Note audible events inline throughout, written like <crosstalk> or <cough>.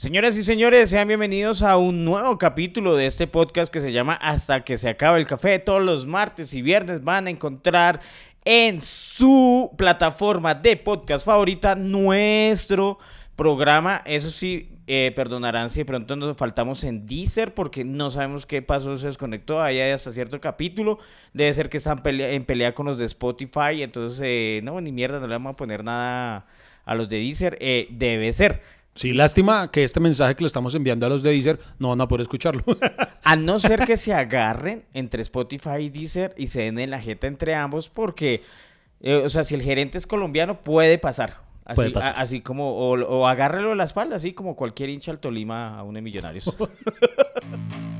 Señoras y señores, sean bienvenidos a un nuevo capítulo de este podcast que se llama Hasta que se acabe el café. Todos los martes y viernes van a encontrar en su plataforma de podcast favorita nuestro programa. Eso sí, eh, perdonarán si de pronto nos faltamos en Deezer porque no sabemos qué pasó, se desconectó. Ahí hay hasta cierto capítulo. Debe ser que están en pelea con los de Spotify. Entonces, eh, no, ni mierda, no le vamos a poner nada a los de Deezer. Eh, debe ser. Sí, lástima que este mensaje que le estamos enviando a los de Deezer no van a poder escucharlo. <laughs> a no ser que se agarren entre Spotify y Deezer y se den en la jeta entre ambos, porque, eh, o sea, si el gerente es colombiano, puede pasar. Así, Puede pasar. así como, o, o agárrelo a la espalda, así como cualquier hincha al Tolima a uno de Millonarios. <laughs>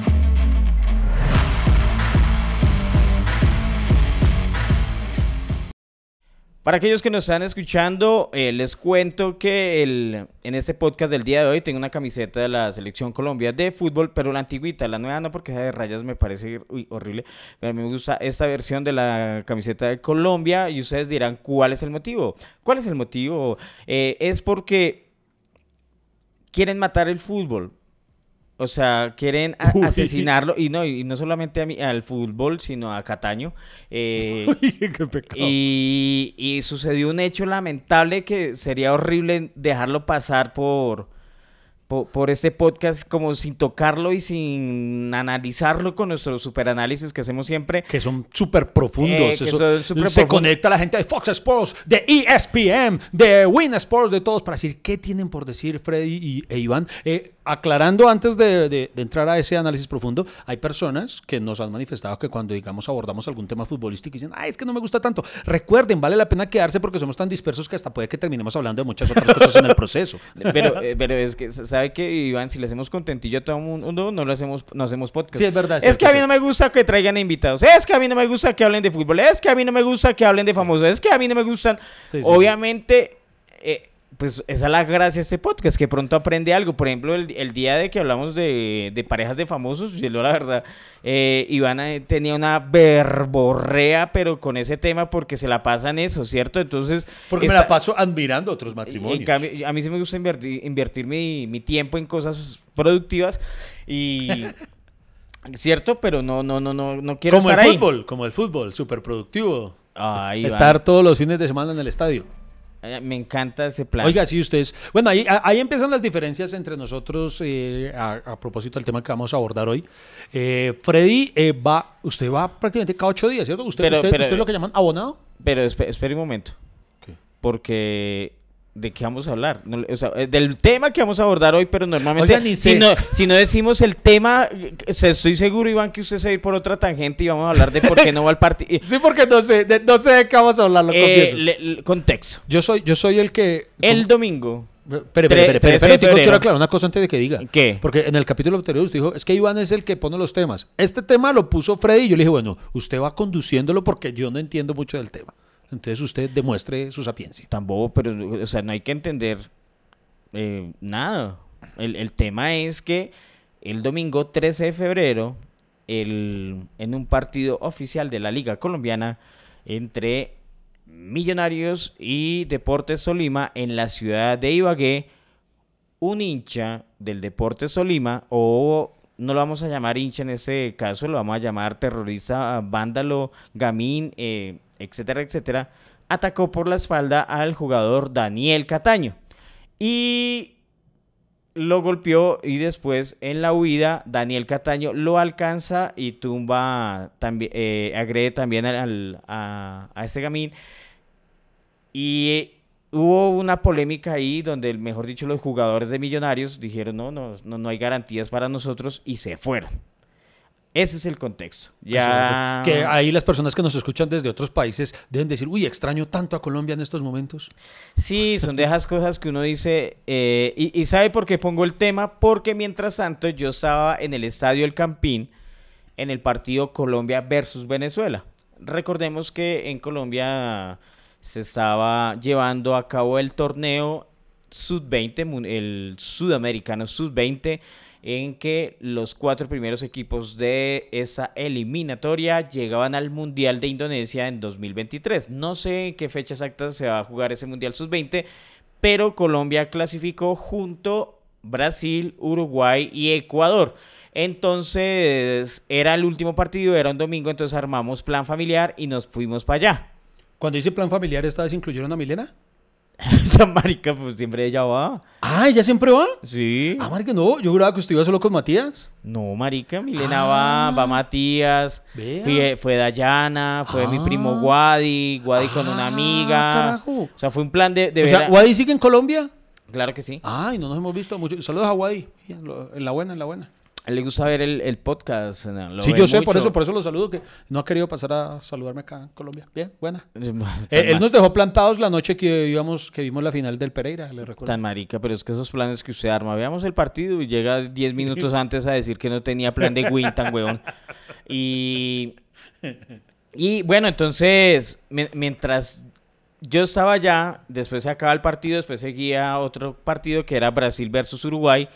Para aquellos que nos están escuchando, eh, les cuento que el, en este podcast del día de hoy tengo una camiseta de la Selección Colombia de fútbol, pero la antigüita, la nueva no, porque esa de rayas me parece uy, horrible. Pero me gusta esta versión de la camiseta de Colombia y ustedes dirán, ¿cuál es el motivo? ¿Cuál es el motivo? Eh, es porque quieren matar el fútbol. O sea, quieren Uy. asesinarlo y no, y no solamente a mí, al fútbol, sino a Cataño. Eh, <laughs> Qué pecado. y, y sucedió un hecho lamentable que sería horrible dejarlo pasar por, por, por este podcast como sin tocarlo y sin analizarlo con nuestro superanálisis que hacemos siempre. que son súper profundos. Eh, que Eso- son súper se conecta la gente de Fox Sports, de ESPN, de Win Sports, de todos, para decir qué tienen por decir Freddy y, e Iván. Eh, aclarando antes de, de- de entrar a ese análisis profundo, hay personas que nos han manifestado que cuando, digamos, abordamos algún tema futbolístico dicen, ay, es que no me gusta tanto. Recuerden, vale la pena quedarse porque somos tan dispersos que hasta puede que terminemos hablando de muchas otras <laughs> cosas en el proceso. Pero, eh, pero es que, ¿sabe que Iván? Si le hacemos contentillo a todo el mundo, no lo hacemos, no hacemos podcast. Sí, es verdad, es Es que a mí no me gusta que traigan invitados. Es que a mí no me gusta que hablen de fútbol. Es que a mí no me gusta que hablen de famosos. Es que a mí no me gustan. Sí, sí, sí. Obviamente, eh, pues esa es la gracia de este podcast, que pronto aprende algo. Por ejemplo, el, el día de que hablamos de, de parejas de famosos, yo la verdad, eh, Iván eh, tenía una verborrea, pero con ese tema porque se la pasan eso, ¿cierto? Entonces... Porque me la paso admirando otros matrimonios. En cambio, a mí sí me gusta invertir, invertir mi, mi tiempo en cosas productivas y... <laughs> ¿Cierto? Pero no, no, no, no, no quiero como el ahí. fútbol, como el fútbol, súper productivo. Estar todos los fines de semana en el estadio. Eh, Me encanta ese plan. Oiga, sí, ustedes. Bueno, ahí, ahí empiezan las diferencias entre nosotros eh, a, a propósito del tema que vamos a abordar hoy. Eh, Freddy eh, va, usted va prácticamente cada ocho días, ¿cierto? ¿Usted, Pero- usted, pero- usted es lo que llaman abonado? Pero espe- espere un momento. ¿Qué? Porque... ¿De qué vamos a hablar? No, o sea, eh, del tema que vamos a abordar hoy, pero normalmente... Oiga, ni si, no, si no decimos el tema, eh, se- estoy seguro, Iván, que usted se va a ir por otra tangente y vamos a hablar de por qué no va al partido. <laughs> Sí, porque no sé, de, no sé de qué vamos a hablar, lo confieso. contexto. Yo soy, yo soy el que. El domingo. Espere, espere, Tre- espere, espere, 13 de espere, tengo- quiero aclarar una cosa antes de que diga. ¿Qué? Porque en el capítulo anterior usted dijo, es que Iván es el que pone los temas. Este tema lo puso Freddy y yo le dije, bueno, usted va conduciéndolo porque yo no entiendo mucho del tema. Entonces usted demuestre su sapiencia. Tan bobo, pero, o sea, no hay que entender eh, nada. El, el tema es que el domingo 13 de febrero, el, en un partido oficial de la Liga Colombiana entre Millonarios y Deportes Tolima en la ciudad de Ibagué, un hincha del Deportes Tolima, o no lo vamos a llamar hincha en este caso, lo vamos a llamar terrorista, vándalo, gamín, eh, etcétera, etcétera, atacó por la espalda al jugador Daniel Cataño. Y lo golpeó y después en la huida Daniel Cataño lo alcanza y tumba, también, eh, agrede también al, a, a este gamín. Y hubo una polémica ahí donde, mejor dicho, los jugadores de Millonarios dijeron, no, no, no, no hay garantías para nosotros y se fueron. Ese es el contexto. Ya... Que ahí las personas que nos escuchan desde otros países deben decir, uy, extraño tanto a Colombia en estos momentos. Sí, son de esas cosas que uno dice. eh, y, y ¿sabe por qué pongo el tema? Porque mientras tanto yo estaba en el estadio El Campín en el partido Colombia versus Venezuela. Recordemos que en Colombia se estaba llevando a cabo el torneo Sud-20, mun- el Sudamericano Sud-20, en que los cuatro primeros equipos de esa eliminatoria llegaban al Mundial de Indonesia en 2023. No sé en qué fecha exacta se va a jugar ese Mundial Sud-20, pero Colombia clasificó junto Brasil, Uruguay y Ecuador. Entonces era el último partido, era un domingo, entonces armamos plan familiar y nos fuimos para allá. Cuando dice plan familiar, ¿esta vez incluyeron a Milena? <laughs> Esa marica, pues siempre ella va. Ah, ¿ella siempre va? Sí. Ah, marica, no, yo juraba que usted iba solo con Matías. No, marica, Milena Ah. va, va Matías, Vea. fue, fue Dayana, fue mi primo Ah. Guadi, Guadi con una Ah, amiga. carajo. O sea, fue un plan de, de o sea, ¿Wadi sigue en Colombia? Claro que sí. Ay, no nos hemos visto mucho. Saludos a lo- en la buena, en la buena. Le gusta ver el, el podcast. ¿no? Lo sí, yo sé, por eso, por eso lo saludo, que no ha querido pasar a saludarme acá en Colombia. Bien, buena. <laughs> Eh, él nos dejó plantados la noche que íbamos, que vimos la final del Pereira, le recuerdo. Tan marica, pero es que esos planes que usted arma, veamos el partido y llega 10 minutos antes a decir que no tenía plan de win tan huevón. <laughs> Y, y bueno, entonces, mi- mientras yo estaba allá, después se acaba el partido, después seguía otro partido que era Brasil versus Uruguay,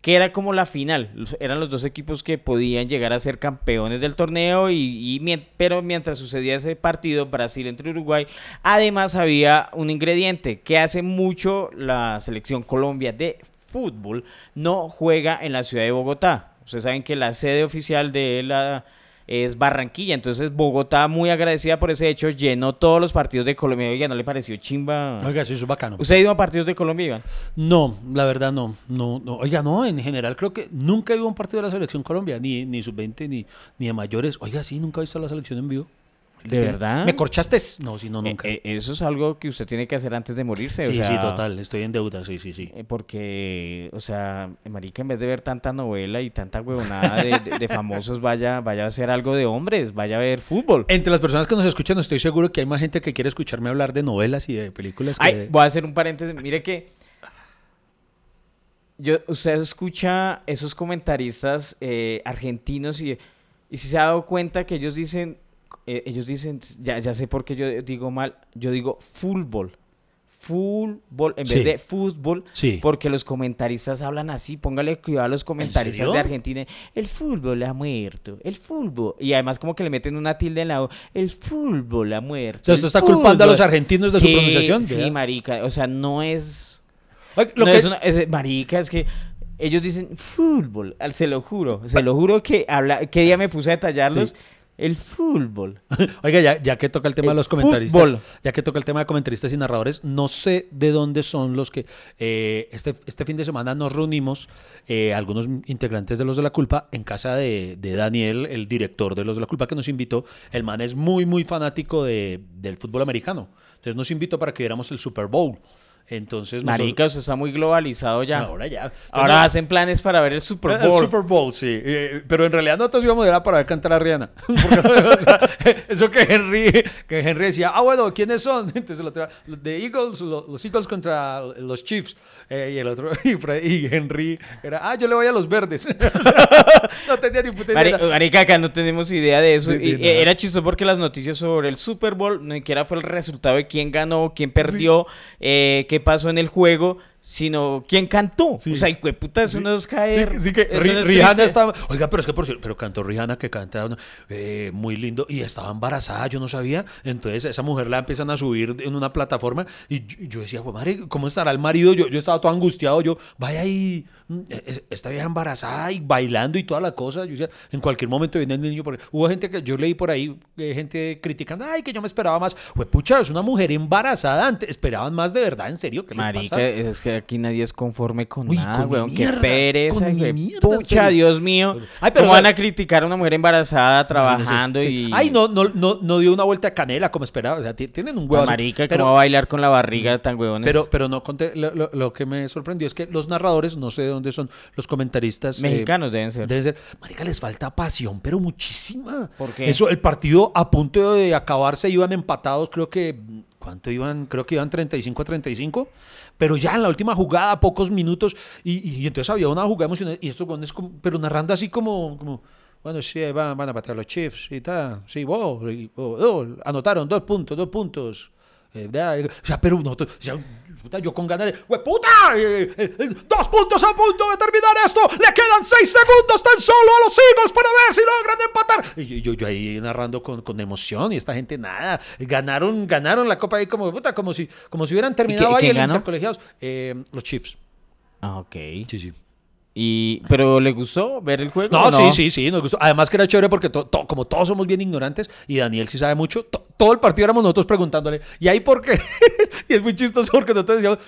que era como la final. Eran los dos equipos que podían llegar a ser campeones del torneo, y, y pero mientras sucedía ese partido, Brasil entre Uruguay, además había un ingrediente que hace mucho la selección Colombia de fútbol no juega en la ciudad de Bogotá. Ustedes saben que la sede oficial de la es Barranquilla, entonces Bogotá muy agradecida por ese hecho llenó todos los partidos de Colombia. Oiga, ¿no le pareció chimba? Oiga, sí, eso es bacano. ¿Usted ha ido a partidos de Colombia, Iván? No, la verdad no, no, no. Oiga, no, en general creo que nunca he ido a un partido de la selección Colombia, ni, ni sub-20, ni, ni de mayores. Oiga, sí, nunca he visto la selección en vivo. ¿De verdad? ¿Me corchaste? No, sí, no, nunca. Eh, eh, eso es algo que usted tiene que hacer antes de morirse. o sí, sí, total, estoy en deuda, sí, sí, sí. eh, Porque, o sea, marica, en vez de ver tanta novela y tanta huevonada de, de- de famosos, vaya, vaya a hacer algo de hombres, vaya a ver fútbol. Entre las personas que nos escuchan, estoy seguro que hay más gente que quiere escucharme hablar de novelas y de películas que... Ay, voy a hacer un paréntesis. Mire que yo, usted escucha esos comentaristas eh, argentinos y, y si se ha dado cuenta que ellos dicen, eh, ellos dicen, ya, ya sé por qué yo digo mal, yo digo fútbol. Fútbol en vez de fútbol, Sí. porque los comentaristas hablan así. Póngale cuidado a los comentaristas de Argentina. El fútbol ha muerto. El fútbol. Y además, como que le meten una tilde en la O. El fútbol ha muerto. O sea, usted está culpando a los fútbol". argentinos de su pronunciación. Sí, marica. O sea, no es. Lo no que- es una- es- marica, es que ellos dicen fútbol. Se lo juro. Se lo juro que habla. ¿Qué día me puse a detallarlos? Sí. El fútbol. <laughs> Oiga, ya, ya que toca el tema de los comentaristas, fútbol. ya que toca el tema de comentaristas y narradores, no sé de dónde son los que eh, este, este fin de semana nos reunimos, eh, algunos integrantes de Los de la Culpa, en casa de, de Daniel, el director de Los de la Culpa, que nos invitó. El man es muy, muy fanático de- del fútbol americano. Entonces nos invitó para que viéramos el Super Bowl. Entonces, nosotros- Marica, usted está muy globalizado ya. Ahora ya. Ahora hacen planes para ver el Super el Bowl. Super Bowl, sí. Eh, pero en realidad nosotros íbamos era para ver cantar a Rihanna. <laughs> Porque, o sea, eso que Henry, que Henry decía, ah, bueno, ¿quiénes son? <laughs> Entonces el otro, The Eagles, lo- los Eagles contra los Chiefs. Eh, y el otro, <laughs> y, Henry era, ah, yo le voy a los verdes. O sea, no tenía ni puta idea. Marica, acá no tenemos idea de eso. De- de Y, eh, era chistoso porque las noticias sobre el Super Bowl ni siquiera fue el resultado de quién ganó, quién perdió, eh, qué pasó en el juego, sino quién cantó. Sí. O sea, hijo de puta, eso no es caer. Sí, sí que no es Rihanna estaba. Oiga, pero es que por cierto, pero cantó Rihanna que canta eh, muy lindo y estaba embarazada, yo no sabía. Entonces esa mujer la empiezan a subir en una plataforma y yo, yo decía, pues madre, ¿cómo estará el marido? Yo, yo estaba todo angustiado, yo, vaya ahí, eh, esta vieja embarazada y bailando y toda la cosa. Yo decía, en cualquier momento viene el niño. Porque hubo gente que yo leí por ahí, eh, gente criticando, ay, que yo me esperaba más. Pues pucha, es una mujer embarazada, antes esperaban más de verdad, en serio, ¿qué les Marica, pasa? es que aquí nadie es conforme con Uy, nada, con weón. Qué pereza, con mierda, Pucha. Dios mío. Ay, pero ¿Cómo van a criticar a una mujer embarazada trabajando Sí. y. Ay, no, no, no, no dio una vuelta de canela como esperaba. O sea, ti- tienen un huevo. Marica, pero, ¿cómo va a bailar con la barriga tan huevones? pero, pero no conté. Lo, lo- lo que me sorprendió es que los narradores, no sé de dónde son los comentaristas. eh, Mexicanos deben ser. Deben ser. Marica, les falta pasión, pero muchísima. ¿Por qué? Eso, el partido a punto de acabarse iban empatados, creo que. ¿Cuánto iban? Creo que iban 35 a 35. Pero ya en la última jugada, pocos minutos. Y, y- y entonces había una jugada emocionante. Y estos pero narrando así como. como bueno, sí, van, van a patear los Chiefs y tal. Sí, wow, y- oh, oh, anotaron dos puntos, dos puntos. Eh, de- o sea, pero nosotros, o sea, puta, yo con ganas de, ¡Hue puta! eh, eh, eh, dos puntos a punto de terminar esto. Le quedan seis segundos tan solo a los Eagles para ver si logran empatar. Y yo, yo, yo ahí narrando con, con emoción y esta gente nada. Ganaron, ganaron la copa ahí como, puta, como si, como si hubieran terminado ahí quién el ganó? intercolegiados. Eh, los Chiefs. Ah, ok. Sí, sí. Y, ¿Pero le gustó ver el juego? No, sí, sí, sí, nos gustó. Además que era chévere porque to- to- como todos somos bien ignorantes y Daniel sí sabe mucho, to- todo el partido éramos nosotros preguntándole, ¿y ahí por qué? <laughs> y es muy chistoso porque nosotros decíamos,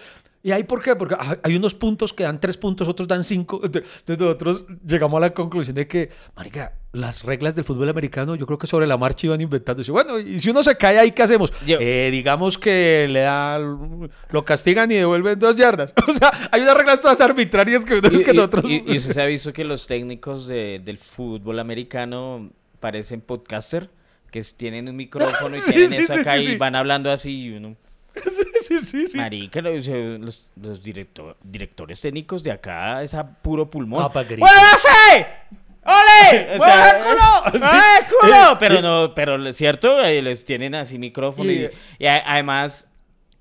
¿y ahí por qué? Porque hay- unos puntos que dan tres puntos, otros dan cinco. <laughs> Entonces nosotros llegamos a la conclusión de que, marica, las reglas del fútbol americano yo creo que sobre la marcha iban inventando. Bueno, y si uno se cae ahí, ¿qué hacemos? Yo- Eh, digamos que le da, lo castigan y devuelven dos yardas. <laughs> O sea, hay unas reglas todas arbitrarias que, Y, <laughs> que y- nosotros... y- y usted se ha visto que los técnicos de- del fútbol americano parecen podcaster, que tienen un micrófono y Sí, tienen sí, sí, acá y van hablando así y uno... <laughs> sí, sí, sí, sí. Marica, los, los- los directo- directores técnicos de acá es a puro pulmón. ¡Muévase! ¡Ole! <laughs> O sea, ¡Mueve culo! <laughs> ¡Mueve Sí. culo! Eh, Pero eh. no, pero es cierto, eh, les tienen así micrófono y, Y- y a- además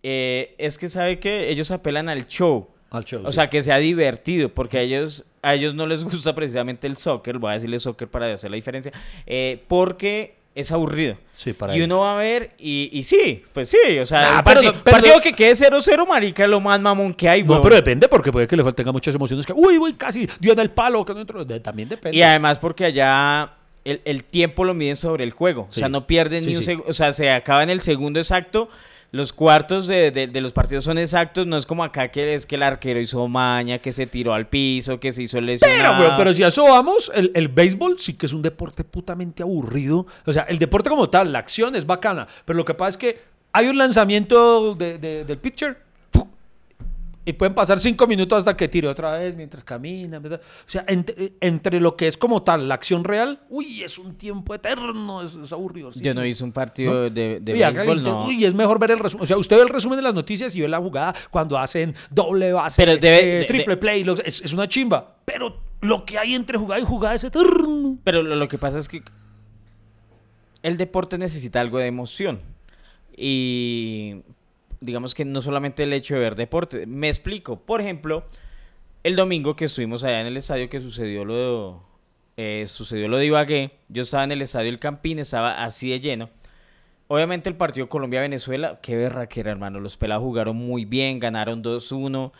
eh, es que sabe que ellos apelan al show. Al show, O sí. sea, que sea divertido, porque a ellos, a ellos no les gusta precisamente el soccer, voy a decirle soccer para hacer la diferencia, eh, porque es aburrido. Sí, para y ellos. uno va a ver, y, y sí, pues sí, o sea, un pero partido, no- pero partido que quede 0-0, marica, es lo más mamón que hay, No, pero depende, porque puede que le tenga muchas emociones. Que, uy, uy, casi dio en el palo. Que no entró. También depende. Y además porque allá el, el tiempo lo miden sobre el juego. O sea, no pierden Sí, ni un segundo. O sea, se acaba en el segundo exacto. Los cuartos de, de- de los partidos son exactos. No es como acá que es que el arquero hizo maña, que se tiró al piso, que se hizo Pero, lesionado. weón, pero si a eso vamos, el, el béisbol sí que es un deporte putamente aburrido. O sea, el deporte como tal, la acción es bacana. Pero lo que pasa es que hay un lanzamiento de- del pitcher. Y pueden pasar cinco minutos hasta que tire otra vez mientras camina. ¿verdad? O sea, entre, entre lo que es como tal la acción real, uy, es un tiempo eterno, es, es aburrido. Yo no hice un partido ¿No? de, de Uy, béisbol, no. Uy, es mejor ver el resumen. O sea, usted ve el resumen de las noticias y ve la jugada cuando hacen doble base, Pero debe- eh, de- triple de- play. es, es una chimba. Pero lo que hay entre jugada y jugada es eterno. Pero lo, lo que pasa es que el deporte necesita algo de emoción. Y digamos que no solamente el hecho de ver deporte. Me explico. Por ejemplo, el domingo que estuvimos allá en el estadio que sucedió lo de, eh, sucedió lo de Ibagué, yo estaba en el estadio El Campín, estaba así de lleno. Obviamente el partido Colombia-Venezuela, qué berraquera, hermano. Los pelados jugaron muy bien, ganaron 2-1.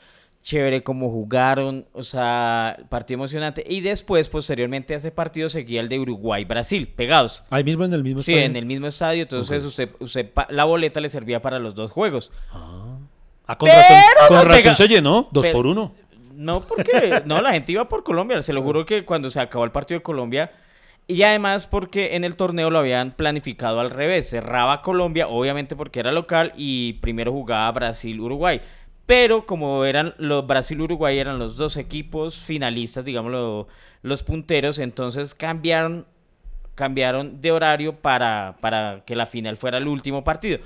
Chévere como jugaron, o sea, partido emocionante. Y después, posteriormente a ese partido, seguía el de Uruguay-Brasil, pegados. Ahí mismo en el mismo Sí, en el mismo estadio. Entonces, usted, usted la boleta le servía para los dos juegos. Ah, con Pero razón, con razón pega- se llenó, dos Pero- por uno. No, porque no, la gente iba por Colombia. Se lo juro que cuando se acabó el partido de Colombia. Y además porque en el torneo lo habían planificado al revés. Cerraba Colombia, obviamente porque era local, y primero jugaba Brasil-Uruguay. Pero como eran los Brasil-Uruguay eran los dos equipos finalistas, digamos los punteros, entonces cambiaron, cambiaron de horario para, para que la final fuera el último partido.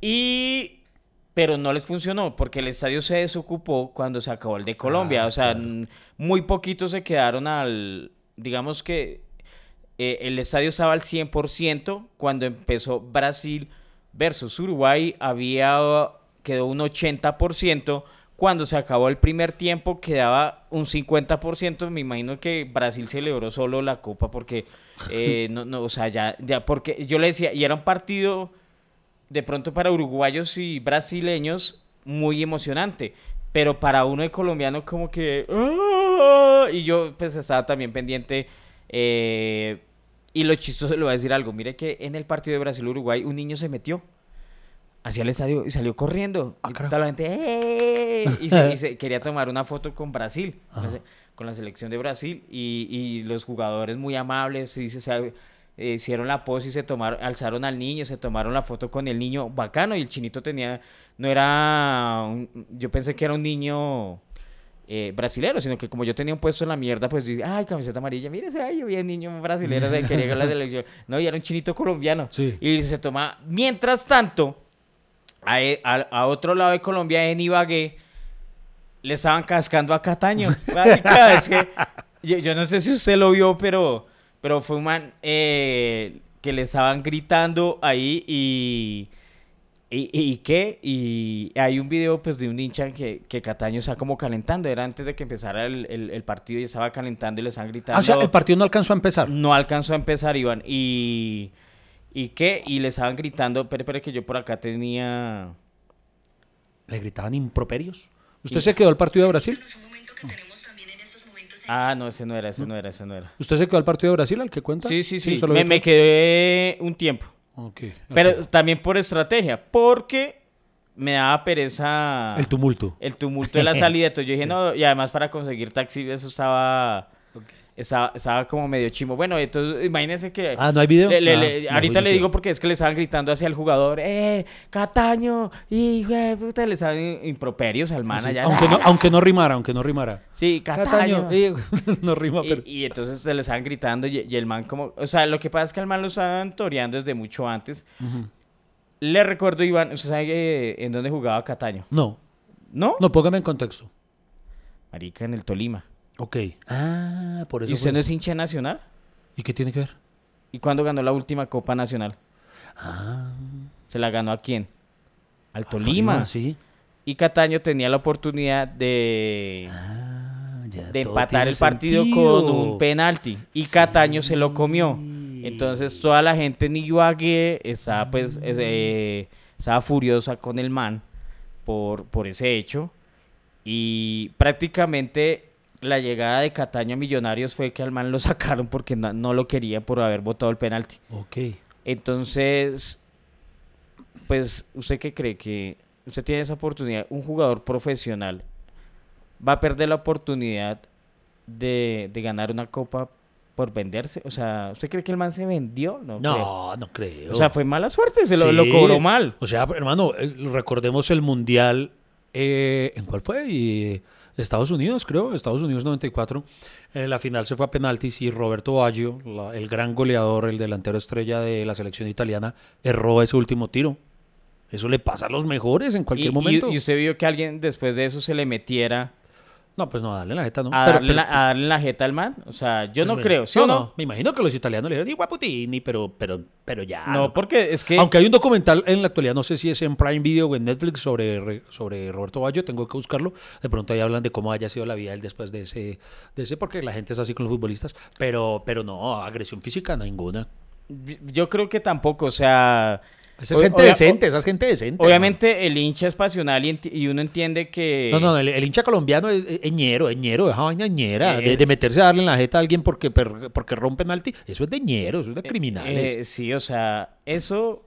Y pero no les funcionó porque el estadio se desocupó cuando se acabó el de Colombia. Ah, o sea, claro. muy poquitos se quedaron al, digamos que eh, el estadio estaba al 100% cuando empezó Brasil versus Uruguay, había quedó un 80%. Cuando se acabó el primer tiempo quedaba un 50%. Me imagino que Brasil celebró solo la copa porque, <laughs> eh, no, no, o sea, ya, ya, porque yo le decía, y era un partido de pronto para uruguayos y brasileños muy emocionante, pero para uno de colombiano como que... "Ah", Y yo pues estaba también pendiente. eh, y lo chistoso le voy a decir algo. Mire que en el partido de Brasil-Uruguay un niño se metió hacia el estadio y salió corriendo. Ah, y toda la gente... "¡Eh!", Y, se, y se <laughs> quería tomar una foto con Brasil. con la Ajá. se- con la selección de Brasil y, y los jugadores muy amables y se, se- eh, hicieron la pose y se tomaron, alzaron al niño, se tomaron la foto con el niño bacano y el chinito tenía, no era, un- yo pensé que era un niño eh, brasilero, sino que como yo tenía un puesto en la mierda, pues dije, ay, camiseta amarilla, mírese, ay, yo vi un niño brasilero de que llega a la <laughs> selección. No, y era un chinito colombiano. Sí. Y se toma, mientras tanto, a, a- a otro lado de Colombia, en Ibagué, le estaban cascando a Cataño. <laughs> Marica, es que yo, yo no sé si usted lo vio, pero, pero fue un man eh, que le estaban gritando ahí y, ¿Y, y qué? Y hay un video pues de un hincha que, que Cataño está como calentando. Era antes de que empezara el, el- el partido y estaba calentando y le estaban gritando. Ah, o sea, el partido no alcanzó a empezar. No alcanzó a empezar, Iván. Y... ¿Y qué? Y le estaban gritando, pero, pero que yo por acá tenía... Le gritaban improperios. ¿Usted se quedó al partido de Brasil? Ah, no, ese no era, ese no era, ese no era. ¿Usted se quedó al partido de Brasil, al que cuenta? Sí, sí, sí. Me, me quedé un tiempo. Ok, Pero también por estrategia, porque me daba pereza El tumulto. el tumulto de la <laughs> salida. Entonces yo dije, no, y además para conseguir taxi eso estaba, estaba, estaba como medio chimo. Bueno, entonces imagínense que... Ah, ¿no hay video? le- le- Ah, le- ahorita le digo porque es que le estaban gritando hacia el jugador, ¡eh, Cataño! Y, puta, le estaban improperios al man Sí, allá. aunque, no, <laughs> aunque no rimara, aunque no rimara. Sí, Cataño. <laughs> no rima, pero... Y, y entonces se le estaban gritando y, y el man como... O sea, lo que pasa es que el man lo estaban toreando desde mucho antes. Le recuerdo, Iván, ¿usted sabe eh, en dónde jugaba Cataño? No, ¿No? no, póngame en contexto. Marica, en el Tolima. Ok. Ah, por eso ¿Y usted fue. no es hincha nacional? ¿Y qué tiene que ver? ¿Y cuándo ganó la última Copa Nacional? Ah, ¿Se la ganó a quién? Al a Tolima. sí. Y Cataño tenía la oportunidad de, Ah, ya de empatar el partido sentido. con un penalti. Y Cataño se lo comió. Entonces toda la gente en Ibagué estaba pues es- eh, estaba furiosa con el man por, por ese hecho. Y prácticamente la llegada de Cataño a Millonarios fue que al man lo <laughs> sacaron porque no, no lo querían por haber votado el penalti. Ok. Entonces, pues, ¿usted qué cree que usted tiene esa oportunidad? Un jugador profesional va a perder la oportunidad de, de ganar una copa por venderse. O sea, ¿usted cree que el man se vendió? No. creo. No, creo. O sea, fue mala suerte, se lo, cobró mal. O sea, hermano, eh, recordemos el Mundial. eh, ¿En cuál fue? Y, Estados Unidos, creo. Estados Unidos 94. En la final se fue a penaltis y Roberto Baggio, la- el gran goleador, el delantero estrella de la selección italiana, erró ese último tiro. Eso le pasa a los mejores en cualquier Y, momento. y- y usted vio que alguien después de eso se le metiera No, pues no, dale la jeta, ¿no? a, Pero- darle, pero, la, pues, a darle la jeta al man. O sea, yo pues, no creo, ¿sí o no? Me imagino que los italianos le dijeron, igual Putini, pero, pero, pero ya. No, porque es que... Aunque hay un documental en la actualidad, no sé si es en Prime Video o en Netflix sobre, re- sobre Roberto Baggio, tengo que buscarlo. De pronto ahí hablan de cómo haya sido la vida él después de ese, de ese porque la gente es así con los futbolistas. Pero, pero no, agresión física ninguna. Yo creo que tampoco, o sea... Esa es gente decente, esa es gente decente. Obviamente el hincha es pasional y, uno entiende que... No, no, el, el hincha colombiano es es ñero, es ñero, esa vaina es ñera. Eh, de, de meterse a darle en la jeta a alguien porque, per- porque rompe penalti, eso es de ñero, eso es de criminales. Eh, sí, o sea, eso,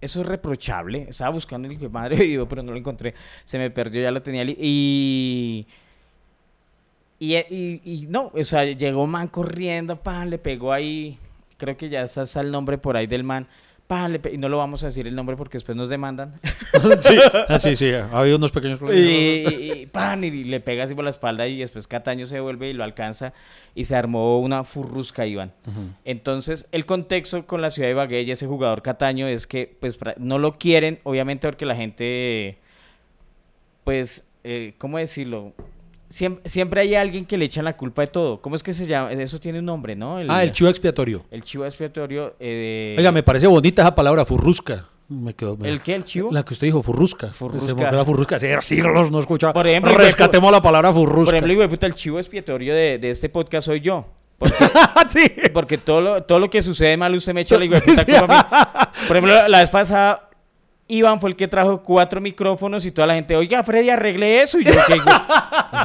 eso es reprochable. Estaba buscando el de madre <laughs> vivo, pero no lo encontré. Se me perdió, ya lo tenía. Y, y, y, y no, o sea, llegó man corriendo, pan, le pegó ahí. Creo que ya está el nombre por ahí del man. Pan, le pe- y no lo vamos a decir el nombre porque después nos demandan. <laughs> sí, <laughs> ah, sí, sí, ha habido unos pequeños problemas. y, y- pan, y le pega así por la espalda y después Cataño se vuelve y lo alcanza y se armó una furrusca, Iván. Entonces, el contexto con la ciudad de Ibagué y ese jugador Cataño es que, pues, no lo quieren, obviamente porque la gente, pues, eh, ¿cómo decirlo? Siempre, siempre hay alguien que le echan la culpa de todo. ¿Cómo es que se llama? Eso tiene un nombre, ¿no? Ah, el chivo expiatorio. El chivo expiatorio. eh, Oiga, me parece bonita esa palabra, furrusca. Me quedó. me- ¿El qué? ¿El chivo? La que usted dijo, furrusca. Furrusca. La furrusca. Hace siglos no escuchaba. Por ejemplo, rescatemos la palabra furrusca. Por ejemplo, hijo de puta, el chivo expiatorio de, de este podcast soy yo. Porque, <laughs> sí. porque todo, lo, todo lo que sucede mal usted me echa la <laughs> hijo de puta sí. <laughs> Por ejemplo, la vez pasada, Iván fue el que trajo cuatro micrófonos y toda la gente, oiga, Freddy, arregle eso. Y yo, que hijo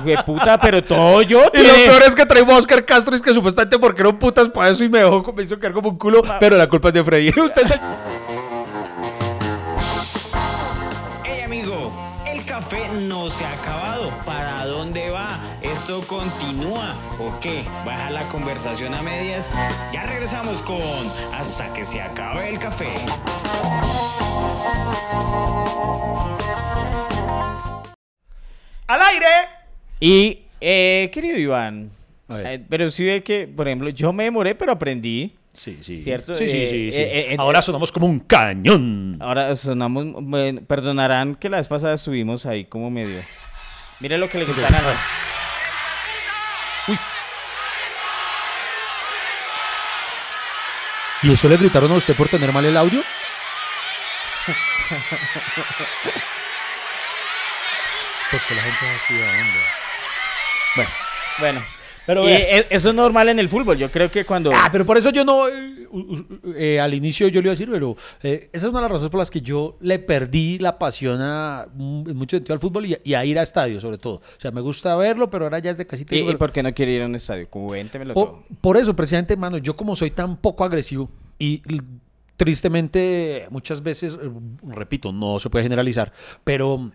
de puta, pero todo yo. Y lo peor es que traemos a Oscar Castro, es que supuestamente porque era un putas para eso y me dejó, me hizo quedar como un culo, pero la culpa es de Freddy. <laughs> Usted es el... Hey amigo, el café no se ha acabado. ¿Para dónde va? ¿Esto continúa o qué? ¿Baja la conversación a medias? Ya regresamos con Hasta que se acabe el café. ¡Al aire! Y, eh, querido Iván, eh, pero sí ve que, por ejemplo, yo me demoré, pero aprendí. Sí, sí. ¿Cierto? Sí, sí, Eh, sí. sí. eh, eh, Ahora sonamos como un cañón. Ahora sonamos, bueno, perdonarán que la vez pasada estuvimos ahí como medio. Mire lo que le gritan a ¿Y eso le gritaron a usted por tener mal el audio? <laughs> Porque la gente es así, hombre. Bueno, bueno. Pero eh, eso es normal en el fútbol. Yo creo que cuando. Ah, pero por eso yo no. eh, eh, al inicio yo le iba a decir, pero eh, esa es una de las razones por las que yo le perdí la pasión a, mm, en mucho sentido al fútbol y, a- y a ir a estadios, sobre todo. O sea, me gusta verlo, pero ahora ya es de casita. y ¿Y, por qué no quiere ir a un estadio? Cuéntemelo por, todo. por eso, precisamente, hermano, yo como soy tan poco agresivo y tristemente muchas veces, eh, repito, no se puede generalizar, pero,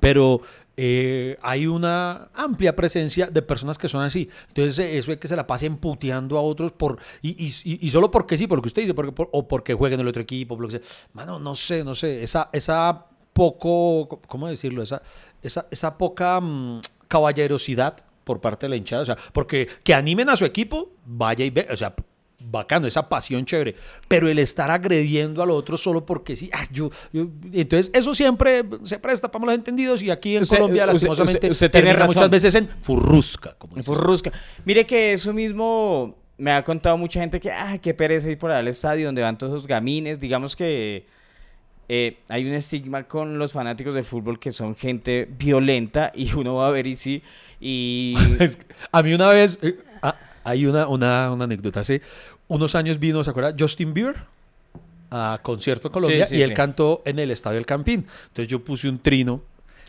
pero eh, hay una amplia presencia de personas que son así. Entonces, eso es que se la pasen puteando a otros por y, solo porque sí, porque usted dice, porque, por- o porque jueguen en el otro equipo, por lo que sea. Mano, no sé, no sé, esa, esa poco, ¿cómo decirlo? Esa, esa, esa poca mm, caballerosidad por parte de la hinchada, o sea, porque que animen a su equipo, vaya y ve, o sea, bacano, esa pasión chévere, pero el estar agrediendo al otro solo porque sí, ah, yo, yo- entonces eso siempre se presta para los entendidos y aquí en Usted- Colombia usted- lastimosamente usted- tiene razón. muchas veces en furrusca, como En. Furrusca. Mire que eso mismo me ha contado mucha gente que, ah, qué pereza ir por allá al estadio donde van todos esos gamines. Digamos que eh, hay un estigma con los fanáticos del fútbol que son gente violenta y uno va a ver y sí. Y <laughs> a mí una vez, eh, ah, hay una, una, una anécdota, hace unos años vino, ¿se acuerda? Justin Bieber a concierto en Colombia Sí, sí, y él sí. cantó en el Estadio El Campín. Entonces yo puse un trino,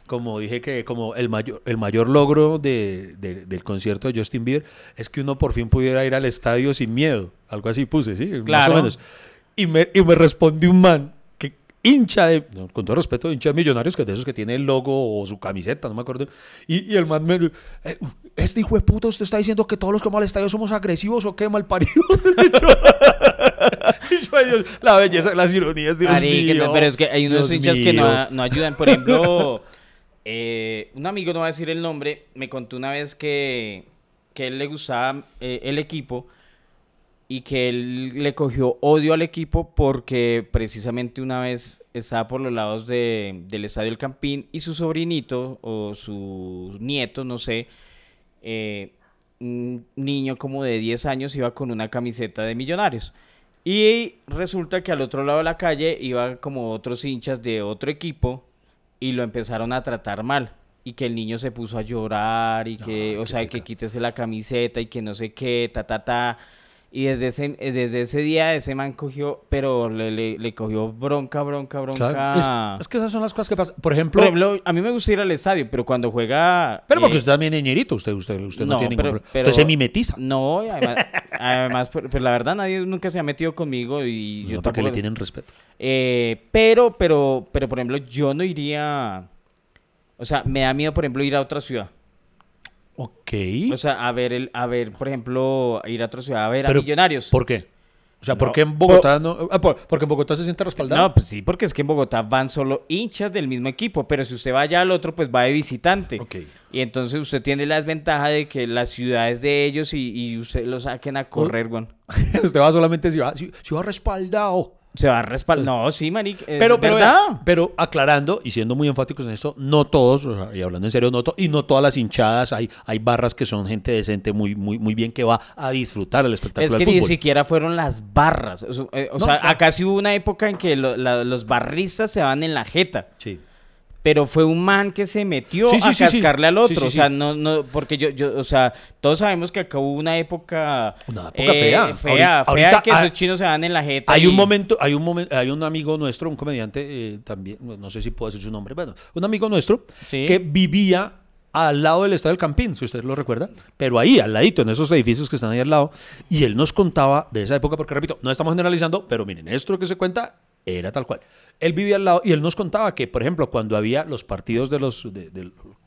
como dije que como el mayor, el mayor logro de- de- del concierto de Justin Bieber es que uno por fin pudiera ir al estadio sin miedo. Algo así puse, ¿sí? Más Claro. o menos. Y me, y me respondió un man hincha de, con todo respeto, hincha de millonarios, que es de esos que tiene el logo o su camiseta, no me acuerdo. Y, y el man me eh, este hijo de puta, usted está diciendo que todos los que vamos al estadio somos agresivos o qué mal <laughs> Dios, la belleza, las ironías, Dios Marica, mío. no, pero es que hay unos Dios hinchas que no ayudan. Por ejemplo, <laughs> eh, un amigo, no va a decir el nombre, me contó una vez que, que él le gustaba eh, el equipo y que él le cogió odio al equipo porque precisamente una vez estaba por los lados de- del Estadio El Campín y su sobrinito o su nieto, no sé, eh, un niño como de 10 años iba con una camiseta de millonarios. Y resulta que al otro lado de la calle iba como otros hinchas de otro equipo y lo empezaron a tratar mal. Y que el niño se puso a llorar y que, o sea, que quítese la camiseta y que no sé qué, ta, ta, ta. Y desde ese, eh, desde ese día ese man cogió, pero le, le, le cogió bronca, bronca, bronca. Claro, Es, es que esas son las cosas que pasan. Por ejemplo, a mí me gusta ir al estadio, pero cuando juega... pero porque eh, usted también es ñerito, usted, usted, usted no, no, tiene pero- ningún problema. pero- Usted se mimetiza. No, además, <laughs> además pues, la verdad nadie nunca se ha metido conmigo y yo No, porque tampoco- le tienen respeto. Eh, pero, pero, pero, por ejemplo, yo no iría... O sea, me da miedo, por ejemplo, ir a otra ciudad. Ok. O sea, a ver, el, a ver, por ejemplo, ir a otra ciudad a ver Pero, a Millonarios. ¿Por qué? O sea, ¿por No, qué en Bogotá no? ah, por- porque en Bogotá se siente respaldado. No, pues sí, porque es que en Bogotá van solo hinchas del mismo equipo, pero si usted va allá al otro, pues va de visitante. Ok. Y entonces usted tiene la desventaja de que la ciudad es de ellos y, y usted lo saquen a correr, weón. <laughs> usted va solamente si va, si, si va respaldado. Se va a respaldar. No, sí, maric. Pero, pero, pero aclarando y siendo muy enfáticos en esto, no todos, o sea, y hablando en serio, no to- y no todas las hinchadas, hay, hay barras que son gente decente, muy, muy, muy bien, que va a disfrutar el espectáculo Es que del ni fútbol. siquiera fueron las barras. O, sea, No, claro. acá sí hubo una época en que lo- la- los barristas se van en la jeta. Sí. Pero fue un man que se metió Sí, sí, a sí. cascarle al otro. o sea, no, no, porque yo, yo, o sea, todos sabemos que acá hubo una época. Una época eh, fea. Fea, Ahorita- fea, ahorita que esos chinos se van en la jeta. Hay y- un momento, hay un momento, hay un amigo nuestro, un comediante eh, también, no sé si puedo decir su nombre, bueno, un amigo nuestro que vivía al lado del Estadio del Campín, si usted lo recuerda, pero ahí, al ladito, en esos edificios que están ahí al lado, y él nos contaba de esa época, porque repito, no estamos generalizando, pero miren, esto que se cuenta era tal cual. Él vivía al lado y él nos contaba que, por ejemplo, cuando había los partidos de los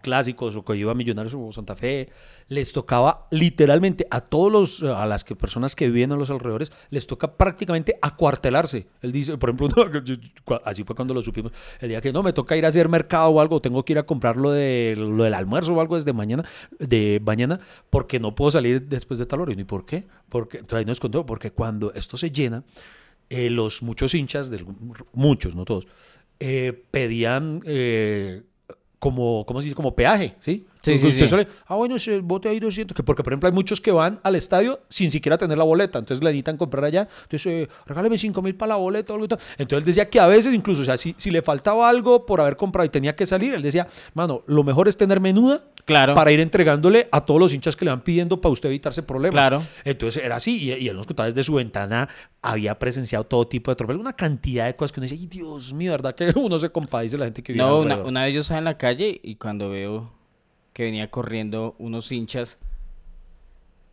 clásicos o que iba Millonarios o Santa Fe, les tocaba literalmente a todos los, a las personas que vivían a los alrededores, les toca prácticamente acuartelarse. Él dice, por ejemplo, <laughs> no, así fue cuando lo supimos, el día que no, me toca ir a hacer mercado o algo, tengo que ir a comprar lo, de, lo del almuerzo o algo desde mañana, de mañana, porque no puedo salir después de tal hora. ¿Y por qué? Porque, entonces ahí nos contó, porque cuando esto se llena, eh, los muchos hinchas, del, muchos, no todos, eh, pedían eh, como, ¿cómo se dice? Como peaje, ¿sí? Sí, usted sí. sale, ah, bueno, ese bote ahí 200, que porque por ejemplo hay muchos que van al estadio sin siquiera tener la boleta, entonces le necesitan comprar allá, entonces eh, regáleme 5 mil para la boleta o algo y tal. Entonces él decía que a veces incluso, o sea, si, si le faltaba algo por haber comprado y tenía que salir, él decía, mano, lo mejor es tener menuda Claro. para ir entregándole a todos los hinchas que le van pidiendo para usted evitarse problemas. Claro. Entonces era así, y, y él nos contaba desde su ventana, había presenciado todo tipo de atropellos, una cantidad de cosas que uno dice, ay Dios mío, ¿verdad? Que <laughs> uno se compadece de la gente que vive No, una, una vez yo estaba en la calle y cuando veo que venía corriendo unos hinchas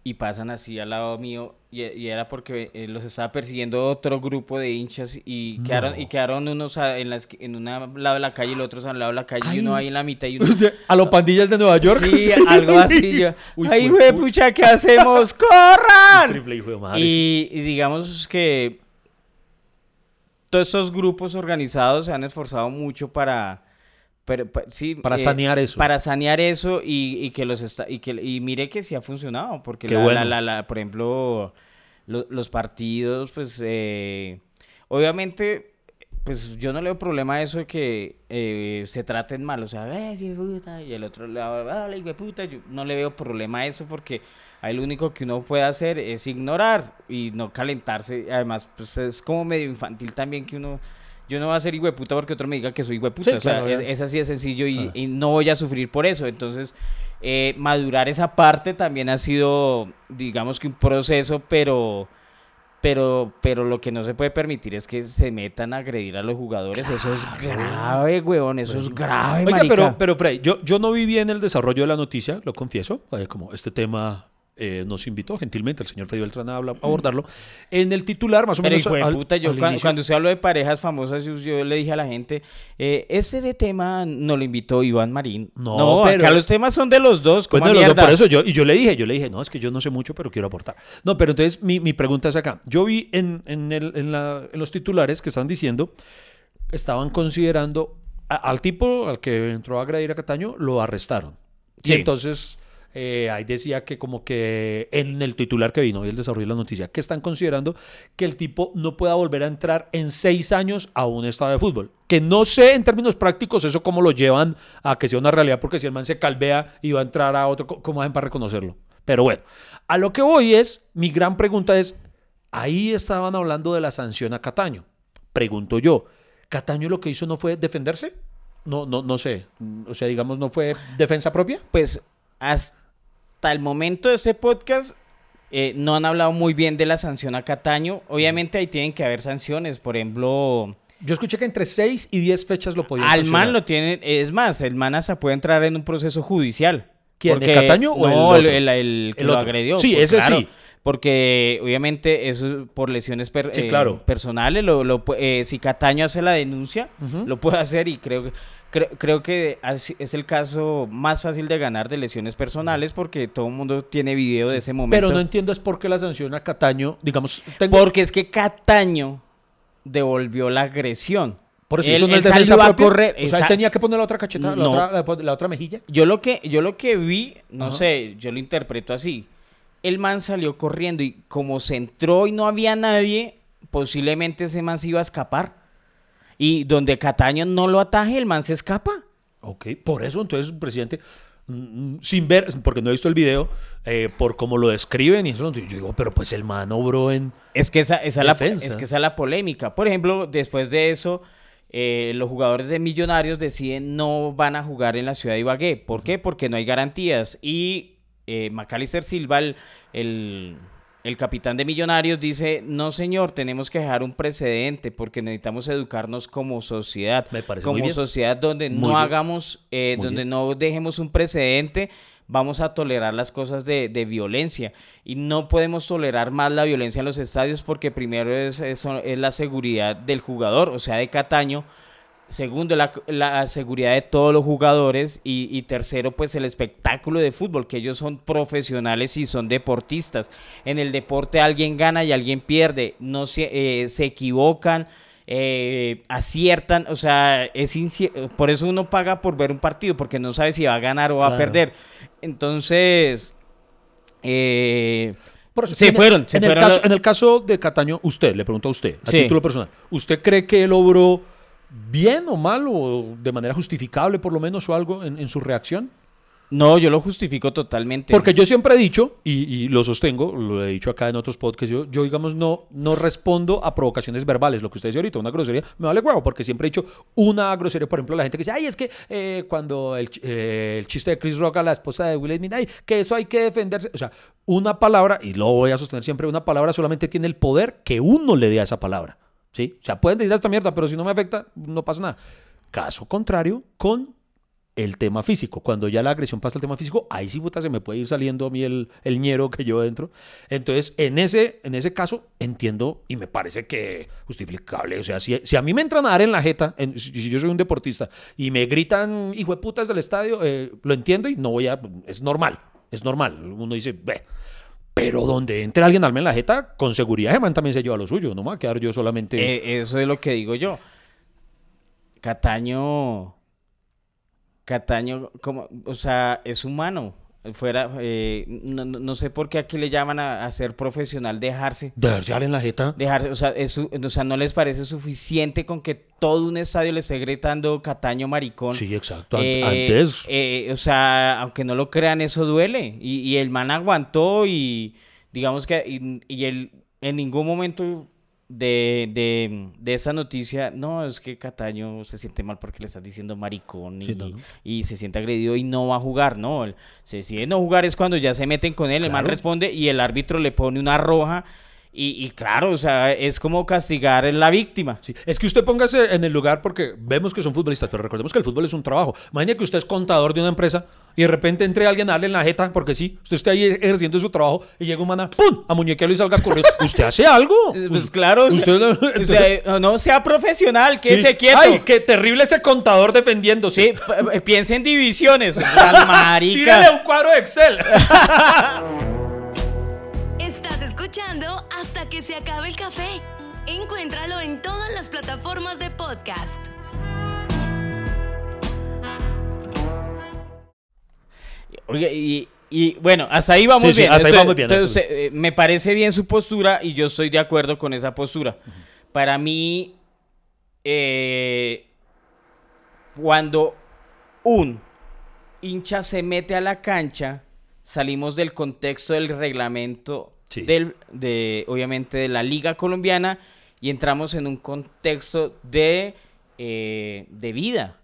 y pasan así al lado mío y, y era porque eh, los estaba persiguiendo otro grupo de hinchas y quedaron, y quedaron unos a- en, la esqui- en un lado de la calle y los otros al lado de la calle y uno ahí en la mitad y <laughs> uno... A los pandillas de Nueva York. Sí, <laughs> algo así. Yo, <laughs> Uy, ¡Ay, güey, pucha, qué hacemos! ¡Corran! Triple hijo de madre, Y, y digamos que todos esos grupos organizados se han esforzado mucho para, pero, pa- sí, Para eh, sanear eso. Para sanear eso y, y que los está, y que y mire que sí ha funcionado, porque la, bueno. la- la- por ejemplo, lo- los partidos, pues eh, obviamente, pues yo no le veo problema a eso de que eh, se traten mal, o sea, "Eh, puta", y el otro lado, "Vale, hijo de puta", yo no le veo problema a eso porque ahí lo único que uno puede hacer es ignorar y no calentarse, además, pues es como medio infantil también que uno... Yo no voy a ser puta porque otro me diga que soy hijo de puta. Sí, o sea, claro, es, así de sencillo y, Ah. y no voy a sufrir por eso. Entonces, eh, madurar esa parte también ha sido, digamos que un proceso, pero, pero, pero lo que no se puede permitir es que se metan a agredir a los jugadores. Eso es grave, weón. Eso es grave, Oiga, marica. pero, pero Frey, yo, yo no viví en el desarrollo de la noticia, lo confieso, eh, como este tema eh, nos invitó gentilmente el señor Freddy Beltrán a abordarlo. En el titular, más o Pero menos. hijo de al- puta, yo cuando, cuando usted habló de parejas famosas, yo, yo le dije a la gente, eh, ese de tema no lo invitó Iván Marín. No, acá pero- los temas son de los dos. Pues ¿cómo no, los dos, por eso yo, y yo le dije, yo le dije, no, es que yo no sé mucho, pero quiero aportar. No, pero entonces mi, mi pregunta es acá. Yo vi en, en, el- en la- en los titulares que están diciendo, estaban considerando a- al tipo al que entró a agredir a Cataño, lo arrestaron. Y entonces eh, ahí decía que como que en el titular que vino y el desarrollo de la noticia, que están considerando que el tipo no pueda volver a entrar en seis años a un estadio de fútbol. Que no sé en términos prácticos eso cómo lo llevan a que sea una realidad, porque si el man se calvea y va a entrar a otro, ¿cómo hacen para reconocerlo? Pero bueno, a lo que voy es, mi gran pregunta es, ahí estaban hablando de la sanción a Cataño. Pregunto yo, ¿Cataño lo que hizo no fue defenderse? No, no, no sé. O sea, digamos, ¿no fue defensa propia? Pues hasta el momento de este podcast eh, no han hablado muy bien de la sanción a Cataño. Obviamente ahí tienen que haber sanciones. Por ejemplo, Yo escuché que entre 6 y 10 fechas lo podían al sancionar. man lo tienen. Es más, el man hasta puede entrar en un proceso judicial. ¿Quién, el Cataño o el no, otro? el, el que El lo agredió. Sí, pues, ese claro, sí. Porque obviamente eso es por lesiones per- Sí, eh, claro. personales. Lo, lo eh, si Cataño hace la denuncia, lo puede hacer y creo que creo, creo que es el caso más fácil de ganar de lesiones personales porque todo el mundo tiene video de ese momento. Pero no entiendo es por qué la sanción a Cataño, digamos, tengo... Porque es que Cataño devolvió la agresión. por eso él- eso no él es defensa salió a correr, O sea, él tenía que poner la otra cacheta, la, otra, la- la otra mejilla. Yo lo que, yo lo que vi, no Ajá. sé, yo lo interpreto así. El man salió corriendo y como se entró y no había nadie, posiblemente ese man se iba a escapar. Y donde Cataño no lo ataje, el man se escapa. Ok, por eso entonces, presidente, mm, sin ver, porque no he visto el video, eh, por cómo lo describen y eso, yo digo, pero pues el man obró en... Es que esa, esa es la, es que esa la polémica. Por ejemplo, después de eso, eh, los jugadores de Millonarios deciden no van a jugar en la ciudad de Ibagué. ¿Por qué? Porque no hay garantías. Y eh, Macalister Silva, el, el, el capitán de Millonarios, dice, no señor, tenemos que dejar un precedente porque necesitamos educarnos como sociedad. Me parece muy como bien. sociedad donde Muy no bien. hagamos, eh, donde bien. no dejemos un precedente, vamos a tolerar las cosas de, de violencia. Y no podemos tolerar más la violencia en los estadios porque primero es, eso es la seguridad del jugador, o sea, de Cataño. Segundo, la, la seguridad de todos los jugadores. Y, y tercero, pues el espectáculo de fútbol, que ellos son profesionales y son deportistas. En el deporte alguien gana y alguien pierde. No se, eh, se equivocan, eh, aciertan. O sea, es por eso uno paga por ver un partido, porque no sabe si va a ganar o va a perder. Entonces, eh, Por eso, se en el- fueron. se en, el fueron caso, los- en el caso de Cataño, usted, le pregunto a usted, a Sí. título personal, ¿usted cree que él obró bien o mal o de manera justificable por lo menos o algo en, en su reacción? No, yo lo justifico totalmente. Porque yo siempre he dicho, y, y lo sostengo, lo he dicho acá en otros podcasts, yo, yo digamos no, no respondo a provocaciones verbales, lo que usted dice ahorita, una grosería, me vale huevo, porque siempre he dicho una grosería, por ejemplo, la gente que dice, ay, es que eh, cuando el, eh, el chiste de Chris Rock a la esposa de Will Smith, ay, que eso hay que defenderse, o sea, una palabra, y lo voy a sostener siempre, una palabra solamente tiene el poder que uno le dé a esa palabra, ¿sí? O sea, pueden decir esta mierda, pero si no me afecta, no pasa nada. Caso contrario, con el tema físico. Cuando ya la agresión pasa al tema físico, ahí sí puta se me puede ir saliendo a mí el, el ñero que yo dentro. Entonces, en ese, en ese caso, entiendo y me parece que justificable. O sea, si, si a mí me entran a dar en la jeta, en- si, si yo soy un deportista y me gritan hijo de putas del estadio, eh, lo entiendo y no voy a. Es normal, es normal. Uno dice, ve. Pero donde entre alguien a darme en la jeta, con seguridad, man también se lleva lo suyo. No me va a quedar yo solamente. Eh, eso es lo que digo yo. Cataño. Cataño, como, o sea, es humano. Fuera, eh, no, no- sé por qué aquí le llaman a, a ser profesional dejarse. dejarse en la jeta. Dejarse, o sea, es o sea, no les parece suficiente con que todo un estadio le esté gritando Cataño maricón. Sí, exacto. Eh, Antes. eh, o sea, aunque no lo crean, eso duele. Y, y el man aguantó y digamos que y, y él en ningún momento de, de, de esa noticia, no, es que Cataño se siente mal porque le estás diciendo maricón y, Sí, no, no. y se siente agredido y no va a jugar, no. Él se decide no jugar es cuando ya se meten con él, el man responde y el árbitro le pone una roja. Y, y claro, o sea, es como castigar a la víctima. Sí, Es que usted póngase en el lugar porque vemos que son futbolistas, pero recordemos que el fútbol es un trabajo. Imagine que usted es contador de una empresa y de repente entre alguien a darle en la jeta, porque sí, usted está ahí ejerciendo su trabajo y llega un man a ¡pum! a muñequearlo y salga corriendo. <laughs> ¿Usted hace algo? Pues claro, usted o sea, eh, no sea profesional, que Sí. se quieto. ¡Ay, qué terrible ese contador defendiéndose! Sí, p- piensa en divisiones. <laughs> <laughs> Marica. Tírale un cuadro de Excel. Escuchando hasta que se acabe el café. Encuéntralo en todas las plataformas de podcast. Oiga, y, y, bueno, hasta ahí vamos Sí, sí, bien. ahí Entonces- vamos bien, entonces, eso eh, me parece bien su postura y yo estoy de acuerdo con esa postura. Para mí, eh, cuando un hincha se mete a la cancha, salimos del contexto del reglamento Del, de, obviamente, de la Liga Colombiana y entramos en un contexto de, eh, de vida.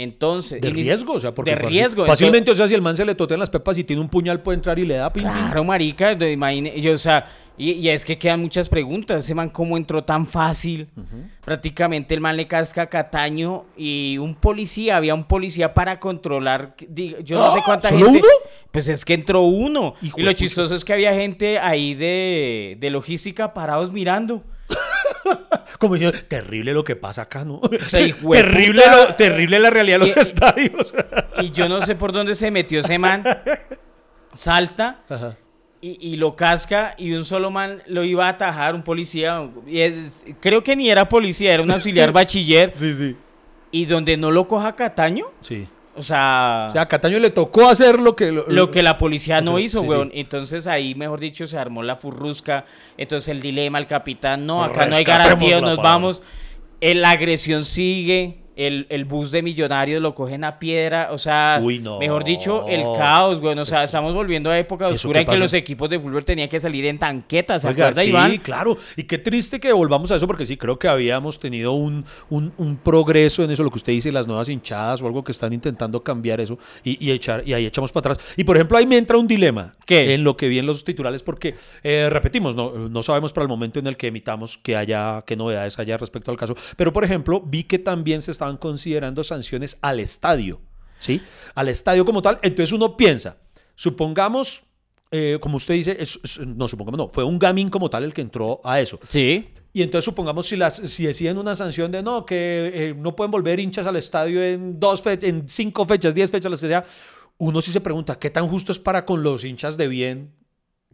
Entonces, De riesgo, o sea, porque de riesgo. Fácilmente, o sea, si el man se le totean las pepas y tiene un puñal, puede entrar y le da pin. Claro, marica, imagine, yo, o sea, y, y es que quedan muchas preguntas. Ese man, ¿cómo entró tan fácil? Prácticamente el man le casca a Cataño y un policía, había un policía para controlar, yo no sé ¡Ah! cuánta ¿Solo gente. uno? Pues es que entró uno. Hijo y lo chistoso es que había gente ahí de, de logística parados mirando. Como diciendo, terrible lo que pasa acá, ¿no? <laughs> sea, terrible, lo- terrible la realidad de los Y- estadios. Y yo no sé por dónde se metió ese man. <laughs> Salta. Ajá. Y, y lo casca y un solo man lo iba a atajar, un policía. y es- creo que ni era policía, era un auxiliar <laughs> bachiller. Sí, sí. Y donde no lo coja Cataño, Sí. O sea, O sea, a Cataño le tocó hacer lo que... lo que la policía no hizo, sí, weón. sí. Entonces ahí, mejor dicho, se armó la furrusca. Entonces el dilema, el capitán, no, acá no hay la nos palabra. vamos. Eh, la agresión sigue. El, el bus de millonarios lo cogen a piedra, o sea, Uy, no. mejor dicho, el caos, güey. O sea, estamos volviendo a época ¿Eso oscura en que los equipos de fútbol tenían que salir en tanquetas, ¿se acuerda, sí, Iván? claro. Y qué triste que volvamos a eso, porque sí, creo que habíamos tenido un, un- un progreso en eso, lo que usted dice, las nuevas hinchadas o algo que están intentando cambiar eso, y, y echar, y ahí echamos para atrás. Y por ejemplo, ahí me entra un dilema ¿Qué? en lo que vi en los titulares, porque eh, repetimos, no, no sabemos para el momento en el que emitamos que haya, qué novedades haya respecto al caso. Pero, por ejemplo, vi que también se considerando sanciones al estadio, ¿sí? Al estadio como tal. Entonces uno piensa, supongamos, eh, como usted dice, es- es- no, supongamos no, fue un gaming como tal el que entró a eso. Sí. Y entonces supongamos si, las, si deciden una sanción de no, que eh, no pueden volver hinchas al estadio en dos fe- en cinco fechas, diez fechas, las que sea, uno sí se pregunta, ¿qué tan justo es para con los hinchas de bien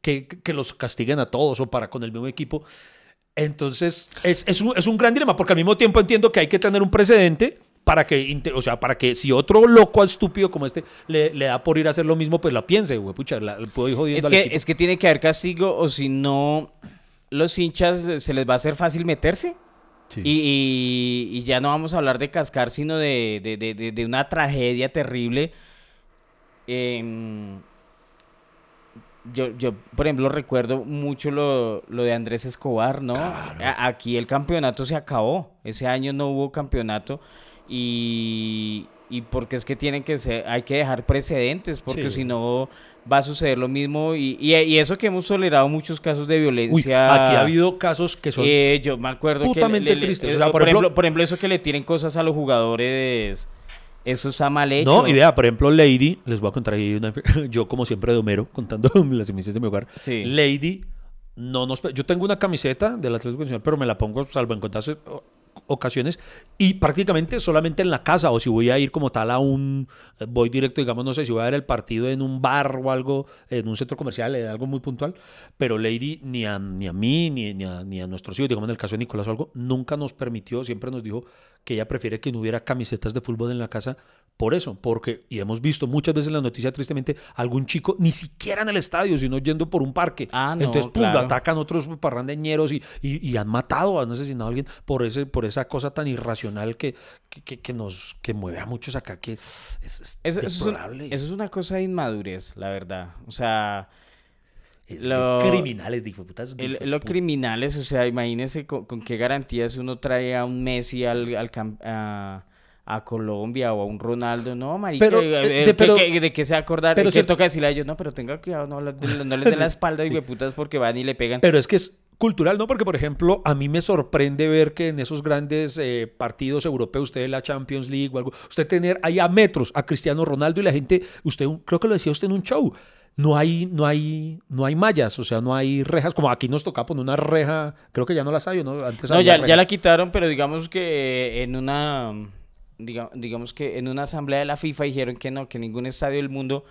que, que los castiguen a todos o para con el mismo equipo? Entonces, es, es, un, es un gran dilema, porque al mismo tiempo entiendo que hay que tener un precedente para que, o sea, para que si otro loco estúpido como este le, le da por ir a hacer lo mismo, pues la piense, güey, pucha, la, puedo ir jodiendo Es al que, es que tiene que haber castigo o si no, los hinchas eh, se les va a hacer fácil meterse. Sí. Y, y- y ya no vamos a hablar de cascar, sino de, de- de- de- de una tragedia terrible. Em, yo, yo, por ejemplo, recuerdo mucho lo, lo de Andrés Escobar, ¿no? Claro. Aquí el campeonato se acabó. Ese año no hubo campeonato. Y, y porque es que tienen que ser, hay que dejar precedentes, porque Sí. si no va a suceder lo mismo. Y, y, y eso que hemos tolerado muchos casos de Uy, violencia. aquí ha habido casos que son... Eh, yo me acuerdo putamente que le- le- tristes. eh, O sea, por por, ejemplo, ejemplo- por ejemplo, eso que le tiren cosas a los jugadores, eso está mal hecho. No, y vea, por ejemplo, Lady, les voy a contar ahí una... <laughs> Yo, como siempre, de Homero, contando <laughs> las emisiones de mi hogar. Sí. Lady, no nos... Yo tengo una camiseta del Atlético Nacional, pero me la pongo salvo en contadas o- ocasiones y prácticamente solamente en la casa o si voy a ir como tal a un voy directo digamos no sé si voy a ver el partido en un bar o algo en un centro comercial en algo muy puntual pero Lady ni a, ni a mí ni, ni, a, ni a nuestros hijos digamos en el caso de Nicolás o algo nunca nos permitió siempre nos dijo que ella prefiere que no hubiera camisetas de fútbol en la casa por eso, porque, y hemos visto muchas veces en la noticia tristemente, algún chico ni siquiera en el estadio, sino yendo por un parque. Ah, no, Entonces, pum, claro. lo atacan otros parrandeñeros y, y, y han matado, han asesinado a alguien por, ese, por esa cosa tan irracional que, que, que- que nos que mueve a muchos acá, que es, es Eso, eso es eso es una cosa de inmadurez, la verdad. O sea, Es lo- de criminales, de hijueputas, de el- los criminales, o sea, imagínense con, con qué garantías uno trae a un Messi al, al a, a Colombia o a un Ronaldo. No, marica, Pero, eh, de- ¿qué- pero- qué- ¿de qué se acordar? pero ¿Qué se- toca decirle a ellos? No, pero tenga cuidado, no, les- no les den la <laughs> espalda, Sí. putas porque van y le pegan. Pero es que es cultural, ¿no? Porque, por ejemplo, a mí me sorprende ver que en esos grandes eh, partidos europeos, usted la Champions League o algo, usted tener ahí a metros a Cristiano Ronaldo y la gente, usted, creo que lo decía usted en un show, no hay, no hay, no hay mallas, o sea, no hay rejas, como aquí nos toca poner una reja, creo que ya no las hay, ¿o ¿no? Antes No, ya, ya la quitaron, pero digamos que en una diga- digamos que en una asamblea de la FIFA dijeron que no, que ningún estadio del mundo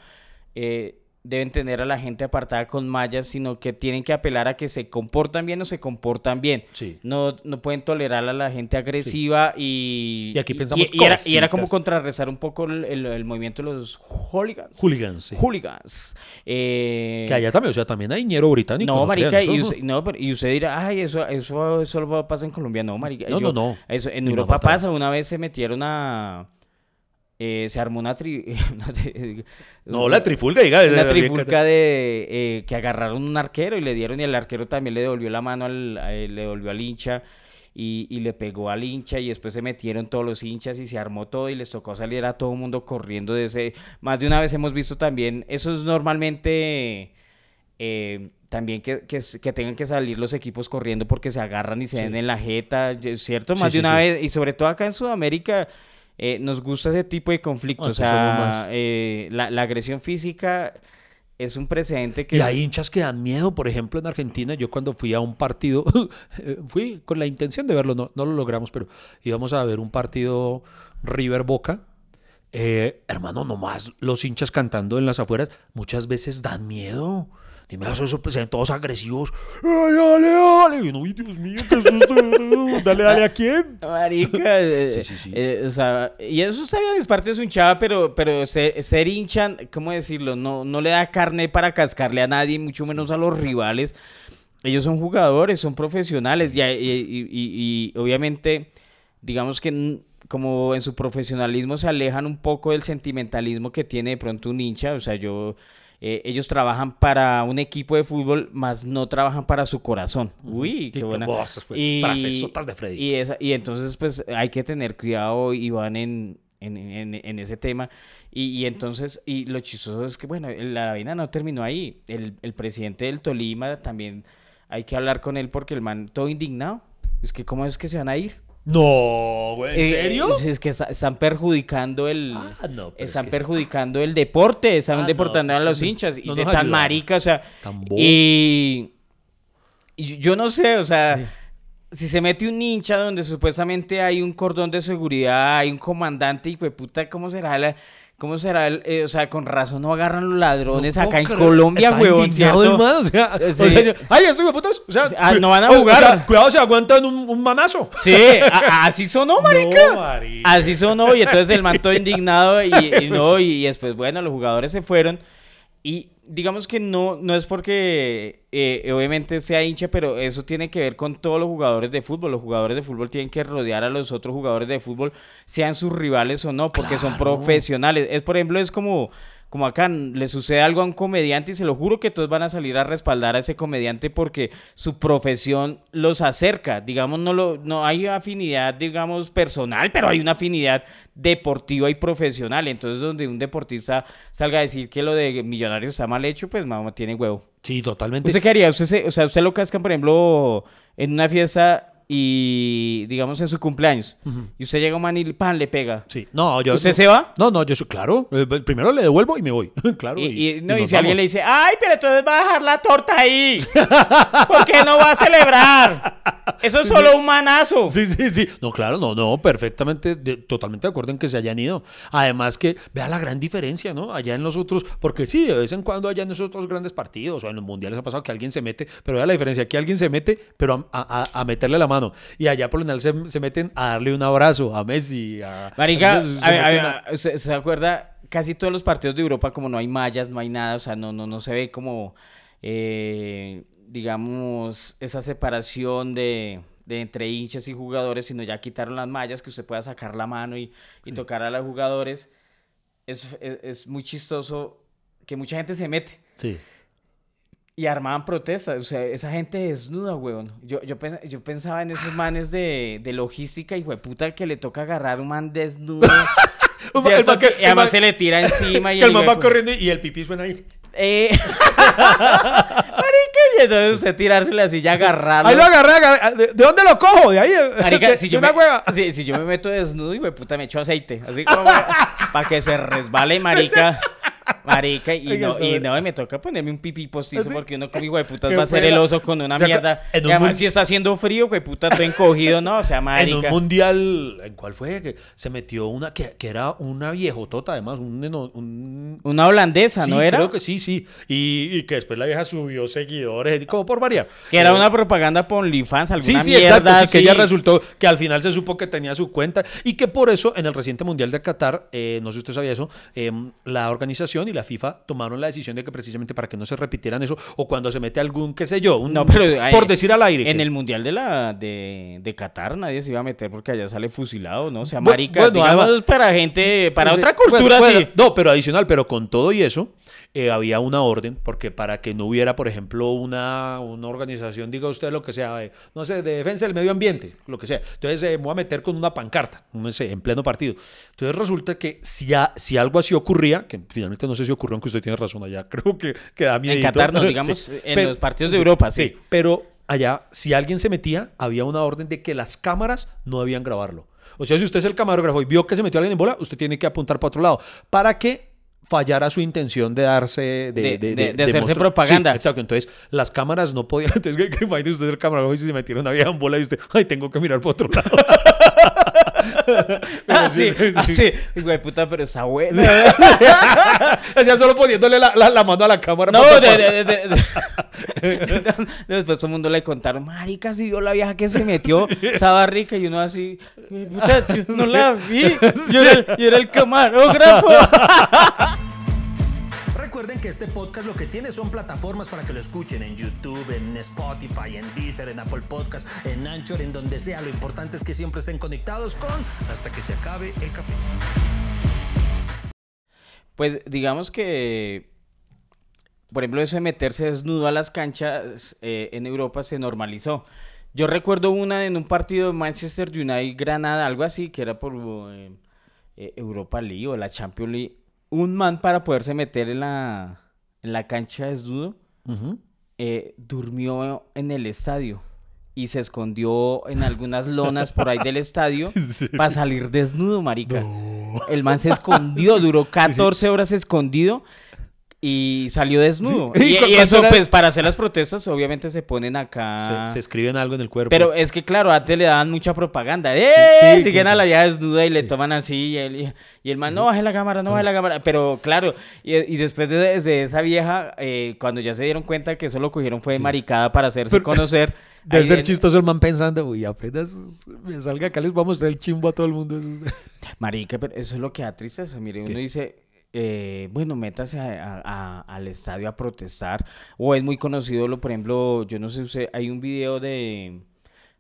eh, deben tener a la gente apartada con mallas, sino que tienen que apelar a que se comportan bien o se comportan bien. Sí. No, no pueden tolerar a la gente agresiva y... Y aquí pensamos y, era, y era como contrarrestar un poco el, el- el movimiento de los hooligans. Hooligans, sí. Hooligans. Eh, Que allá también, o sea, también hay ñero británico. no, marica, y usted, no, pero- y usted dirá, ay, eso, eso solo pasa en Colombia. No, marica. No, yo- no, no. Eso, en Europa pasa, una vez se metieron a... eh, se armó una, tri- <laughs> No, la trifulca, diga. una trifulca de eh, que agarraron un arquero y le dieron y el arquero también le devolvió la mano al, a él, le devolvió al hincha y, y le pegó al hincha y después se metieron todos los hinchas y se armó todo y les tocó salir a todo el mundo corriendo de ese más de una vez hemos visto también eso es normalmente eh, también que, que, que tengan que salir los equipos corriendo porque se agarran y se Sí. den en la jeta, ¿cierto? Más sí, de una sí. vez, y sobre todo acá en Sudamérica, eh, nos gusta ese tipo de conflictos. Ah, o somos sea, eh, la, la agresión física es un precedente que... Y hay hinchas que dan miedo, por ejemplo, en Argentina, yo cuando fui a un partido, <laughs> fui con la intención de verlo, no, no lo logramos, pero íbamos a ver un partido River Boca. Eh, hermano, nomás los hinchas cantando en las afueras muchas veces dan miedo. Dime, eso, eso, pues, se ven todos agresivos. ¡Ay, dale, dale! Y uno, ¡Ay, Dios mío, qué! <laughs> ¿Dale, dale a quién? Marica, <laughs> eh, Sí, sí, sí. eh, o sea, y eso está bien, es parte de su hinchada, pero, pero ser, ser hincha, ¿cómo decirlo? No, no le da carne para cascarle a nadie, mucho menos a los rivales. Ellos son jugadores, son profesionales y, y- y- y- y obviamente, digamos que como en su profesionalismo se alejan un poco del sentimentalismo que tiene de pronto un hincha, o sea, yo... eh, ellos trabajan para un equipo de fútbol, más no trabajan para su corazón. Uy, qué qué buena. pues. Frasesotas de Freddy. Y, esa- y entonces, pues, hay que tener cuidado, Iván, en, en, en, en ese tema. Y, y entonces, y lo chistoso es que, bueno, la vaina no terminó ahí. El, el presidente del Tolima también hay que hablar con él porque el man todo indignado. Es que, ¿cómo es que se van a ir? No, güey, ¿en Eh, serio? Es, es que está- están perjudicando el... Ah, no, es están que- perjudicando el deporte, están Ah, deportando pues a los no- hinchas. Y nos tan marica, o sea... Tan. Y, y yo no sé, o sea, si se mete un hincha donde supuestamente hay un cordón de seguridad, hay un comandante y pues puta, ¿cómo será la... ¿Cómo será? el- eh, o sea, con razón no agarran los ladrones No acá en. Colombia, huevón, ¿cierto? el man, o sea, o Sí. sea, yo- ay, estoy de putas. O sea, Ah, no van a o- o jugar. sea, cuidado, se aguantan un, un manazo. Sí, a- así sonó, <laughs> marica. No, marica. Así sonó, y entonces el man todo indignado y, y no, y, y después, bueno, los jugadores se fueron. Y digamos que no, no es porque eh, obviamente sea hincha, pero eso tiene que ver con todos los jugadores de fútbol. Los jugadores de fútbol tienen que rodear a los otros jugadores de fútbol, sean sus rivales o no, porque son profesionales. Es, por ejemplo, es como como acá le sucede algo a un comediante y se lo juro que todos van a salir a respaldar a ese comediante porque su profesión los acerca. Digamos, no, lo, no hay afinidad, digamos, personal, pero hay una afinidad deportiva y profesional. Entonces, donde un deportista salga a decir que lo de Millonarios está mal hecho, pues mamá tiene huevo. Sí, totalmente. ¿Usted qué haría? ¿Usted o sea, usted lo cascan, por ejemplo, en una fiesta y digamos en su cumpleaños y usted llega a un man y pan le pega. Sí. No, yo ¿Usted se va? No, no, yo soy claro. eh, Primero le devuelvo y me voy. <laughs> claro. Y, y- no, y nos si alguien le dice, ay, pero entonces va a dejar la torta ahí. <laughs> ¿Por qué no va a celebrar? <laughs> Eso es solo un manazo. Sí, sí, sí. No, claro, no, no, perfectamente, de- totalmente de acuerdo en que se hayan ido. Además que vea la gran diferencia, ¿no? Allá en los otros, porque sí, de vez en cuando allá en esos otros grandes partidos o en los mundiales ha pasado que alguien se mete, pero vea la diferencia, aquí alguien se mete, pero a, a- a meterle la mano. Y allá por lo general se, se meten a darle un abrazo a Messi. Marica, se a- a- ¿se, se acuerda? Casi todos los partidos de Europa, como no hay mallas, no hay nada, o sea, no, no, no se ve como, eh, digamos, esa separación de, de entre hinchas y jugadores, sino ya quitaron las mallas, que usted pueda sacar la mano y, y tocar a los jugadores. Es, es, es muy chistoso que mucha gente se mete. Sí. Y armaban protestas, o sea, esa gente desnuda, weón. Yo, yo, pens- yo pensaba en esos manes de, de logística y puta que le toca agarrar un man desnudo. <laughs> Un ma- el que- y además el man- se le tira encima y <laughs> Que el man va corriendo y el pipí suena ahí. Eh... <laughs> Y entonces usted tirársele así y agarrarlo. Ahí lo agarré, agarré. ¿De, de dónde lo cojo? De ahí. eh, Marica, de, si yo, me, hueva. si, si yo me meto desnudo y puta me echo aceite, así como para que se resbale, marica. <laughs> Marica, y no, y no, me toca ponerme un pipí postizo porque uno como hijo de putas va a ser el oso con una ¿Se acuer- mierda. Y además si está haciendo frío, güey, puta, todo encogido, no, o sea, <laughs> En un marica. mundial, ¿en cuál fue? Que se metió una, que, que era una viejotota, además, un, Una holandesa, Sí, ¿no era? creo que sí, sí. Y, y que después la vieja subió seguidores, como por variar. Que era Eh, una propaganda por OnlyFans, Sí, alguna sí, mierda exacto. Sí, que ella resultó que al final se supo que tenía su cuenta y que por eso en el reciente Mundial de Qatar, eh, no sé si usted sabía eso, eh, la organización y la FIFA tomaron la decisión de que precisamente para que no se repitieran eso o cuando se mete algún, qué sé yo, un- No, pero eh, por decir al aire. En que- el mundial de la de, de Qatar nadie se iba a meter porque allá sale fusilado, ¿no? O sea, marica, bueno, digamos además- para gente, para Pues, otra eh, cultura sí. no, pero adicional, pero con todo y eso, eh, había una orden, porque para que no hubiera, por ejemplo, una, una organización, diga usted lo que sea, eh, no sé, de defensa del medio ambiente, lo que sea. Entonces eh, me voy a meter con una pancarta, no sé, en pleno partido. Entonces resulta que si, a- si algo así ocurría, que finalmente no sé si ocurrió, aunque usted tiene razón allá, <laughs> creo que, que da miedo. Qatar no, <laughs> digamos, en los partidos de Europa, sí. Pero allá, si alguien se metía, había una orden de que las cámaras no debían grabarlo. O sea, si usted es el camarógrafo y vio que se metió alguien en bola, usted tiene que apuntar para otro lado. Para que fallara su intención de darse de, De- de, de- de hacerse propaganda. Sí, exacto. Entonces, las cámaras no podían. <laughs> Entonces, que, imagínese usted el camarógrafo y si se metieron una vieja en bola y usted, ay, tengo que mirar para otro lado. <laughs> Ah, sí, sí, sí. ah, sí. Güey, puta, pero está bueno. Hacía solo poniéndole la, la- la mano a la cámara. No, de, de- de- de- <laughs> Después todo el mundo le contaron, marica, si vio la vieja que se metió, <laughs> estaba rica y uno así, "Güey, puta, yo no la vi, yo era, el- yo era el camarógrafo. Recuerden que este podcast lo que tiene son plataformas para que lo escuchen en YouTube, en Spotify, en Deezer, en Apple Podcast, en Anchor, en donde sea. Lo importante es que siempre estén conectados con hasta que se acabe el café. Pues digamos que, por ejemplo, eso de meterse desnudo a las canchas eh, en Europa se normalizó. Yo recuerdo una en un partido de Manchester United Granada, algo así, que era por eh, eh, Europa League o la Champions League. Un man para poderse meter en la, en la cancha desnudo eh, durmió en el estadio y se escondió en algunas lonas por ahí del estadio <laughs> para salir desnudo, marica. El man se escondió, duró <laughs> 14 horas escondido y salió desnudo. Sí. <laughs> Y, ¿Y cu- y cuánto eso, era? pues, para hacer las protestas, obviamente se ponen acá. Se, se escriben algo en el cuerpo. Pero es que, claro, antes le daban mucha propaganda. ¡Eh! Sí, Siguen que- a la vieja desnuda y le toman así. Y el, y el man, no, baje la cámara, no baje la cámara. Pero, claro, y, y después de, de esa vieja, eh, cuando ya se dieron cuenta que eso lo cogieron fue maricada para hacerse Pero- conocer. <laughs> Debe ser en- chistoso el man pensando, uy, apenas me salga acá les vamos a hacer el chimbo a todo el mundo. Eso es- <laughs> Marica, pero eso es lo que da tristeza. Mire, uno dice, eh, bueno, métase a- a- a- al estadio a protestar. O es muy conocido, lo, por ejemplo, yo no sé, usted, hay un video de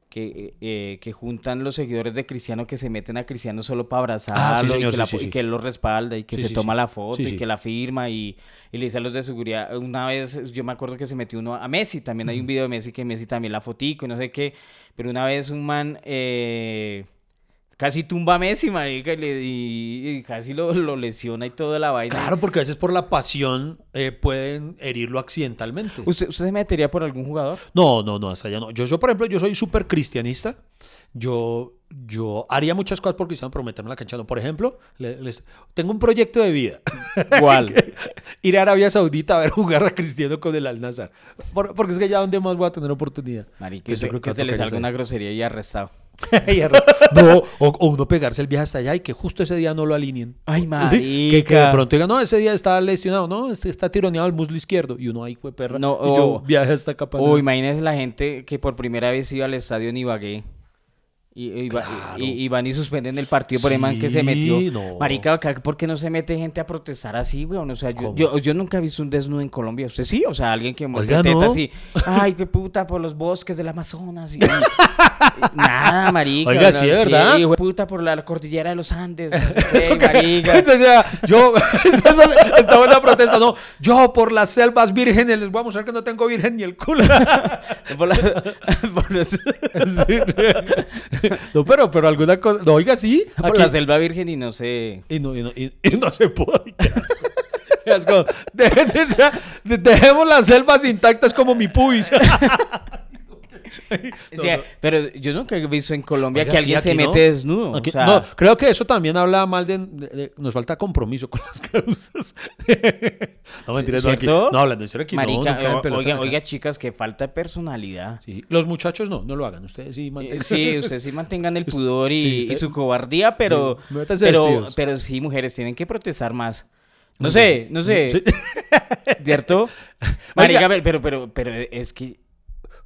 que, eh, que juntan los seguidores de Cristiano que se meten a Cristiano solo para abrazarlo Ah, señor, y, que sí, la- sí, y sí. que él lo respalda y que se toma la foto y que la firma y, y le dice a los de seguridad. Una vez yo me acuerdo que se metió uno a Messi, también hay un video de Messi que Messi también la fotico y no sé qué, pero una vez un man... eh, Casi tumba a Messi, marica, y, le- y- y casi lo, lo lesiona y toda la vaina. Claro, porque a veces por la pasión eh, pueden herirlo accidentalmente. ¿Usted, ¿Usted se metería por algún jugador? No, no, no, hasta allá no. Yo, yo, por ejemplo, yo soy súper cristianista. Yo, yo haría muchas cosas por Cristiano, pero meterme en la cancha no. Por ejemplo, les- tengo un proyecto de vida. <laughs> ¿Cuál? Ir a Arabia Saudita a ver jugar a Cristiano con el Al-Nazar. Por- porque es que ya donde más voy a tener oportunidad. Marica, Pues yo creo que, se le salga una grosería y arrestado. <laughs> Y no, o, o uno pegarse el viaje hasta allá y que justo ese día no lo alineen. Ay, <laughs> Sí, que, que de marica. pronto digan, no, ese día está lesionado, no, este está tironeado el muslo izquierdo. Y uno ahí fue perra. No, y yo viaje hasta para O nada. imagínese la gente que por primera vez iba al estadio en Ibagué. Y, y, va- Claro. y- y van y suspenden el partido por el man que se Sí, metió. no. Marica, ¿por qué no se mete gente a protestar así, weón? O sea, yo, yo, yo nunca he visto un desnudo en Colombia. ¿Usted sí? O sea, alguien que tetas ¿no? así. Ay, qué puta, por los bosques del Amazonas. y- <laughs> Nada, marica. Oiga, no, sí, ¿verdad? de puta, por la cordillera de los Andes. <laughs> marica. <laughs> Eso, o sea, yo, eso, eso, esta buena protesta, no. Yo por las selvas vírgenes les voy a mostrar que no tengo virgen ni el culo. Por la- por los- <laughs> No, pero, pero alguna cosa. No, oiga, sí. por aquí- la selva virgen y no sé. Y no, y no, y- y no se puede. <laughs> Dejemos las selvas intactas como mi pubis. <laughs> <laughs> Pero yo nunca he visto en Colombia Oiga, que sí, alguien se no. mete desnudo. Aquí- o sea, no, creo que eso también habla mal de, de- de- Nos falta compromiso <laughs> con las causas. <laughs> no, mentiras, no, aquí- ¿cierto? no, hablando en serio, aquí no, Marica, no pelota oiga, chicas, que falta de personalidad. Sí, Los muchachos no, no lo hagan. Ustedes sí mantengan. Sí, ustedes sí mantengan el pudor y, sí, y usted- su cobardía, pero, Sí, pero, pero sí, mujeres, tienen que protestar más. No sé, no sé, Sí. ¿cierto? Marica, pero, pero, pero, pero es que,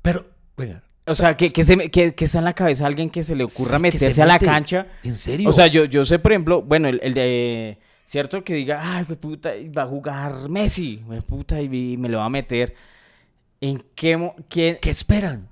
Pero, venga. o sea, que, que, se, que, que está en la cabeza a alguien que se le ocurra Sí, meterse a la cancha. ¿En serio? O sea, yo, yo sé, por ejemplo, bueno, el, el de. Cierto que diga, ay, qué puta, va a jugar Messi, güey, puta, y, me lo va a meter. ¿En qué. mo- qué- ¿Qué esperan?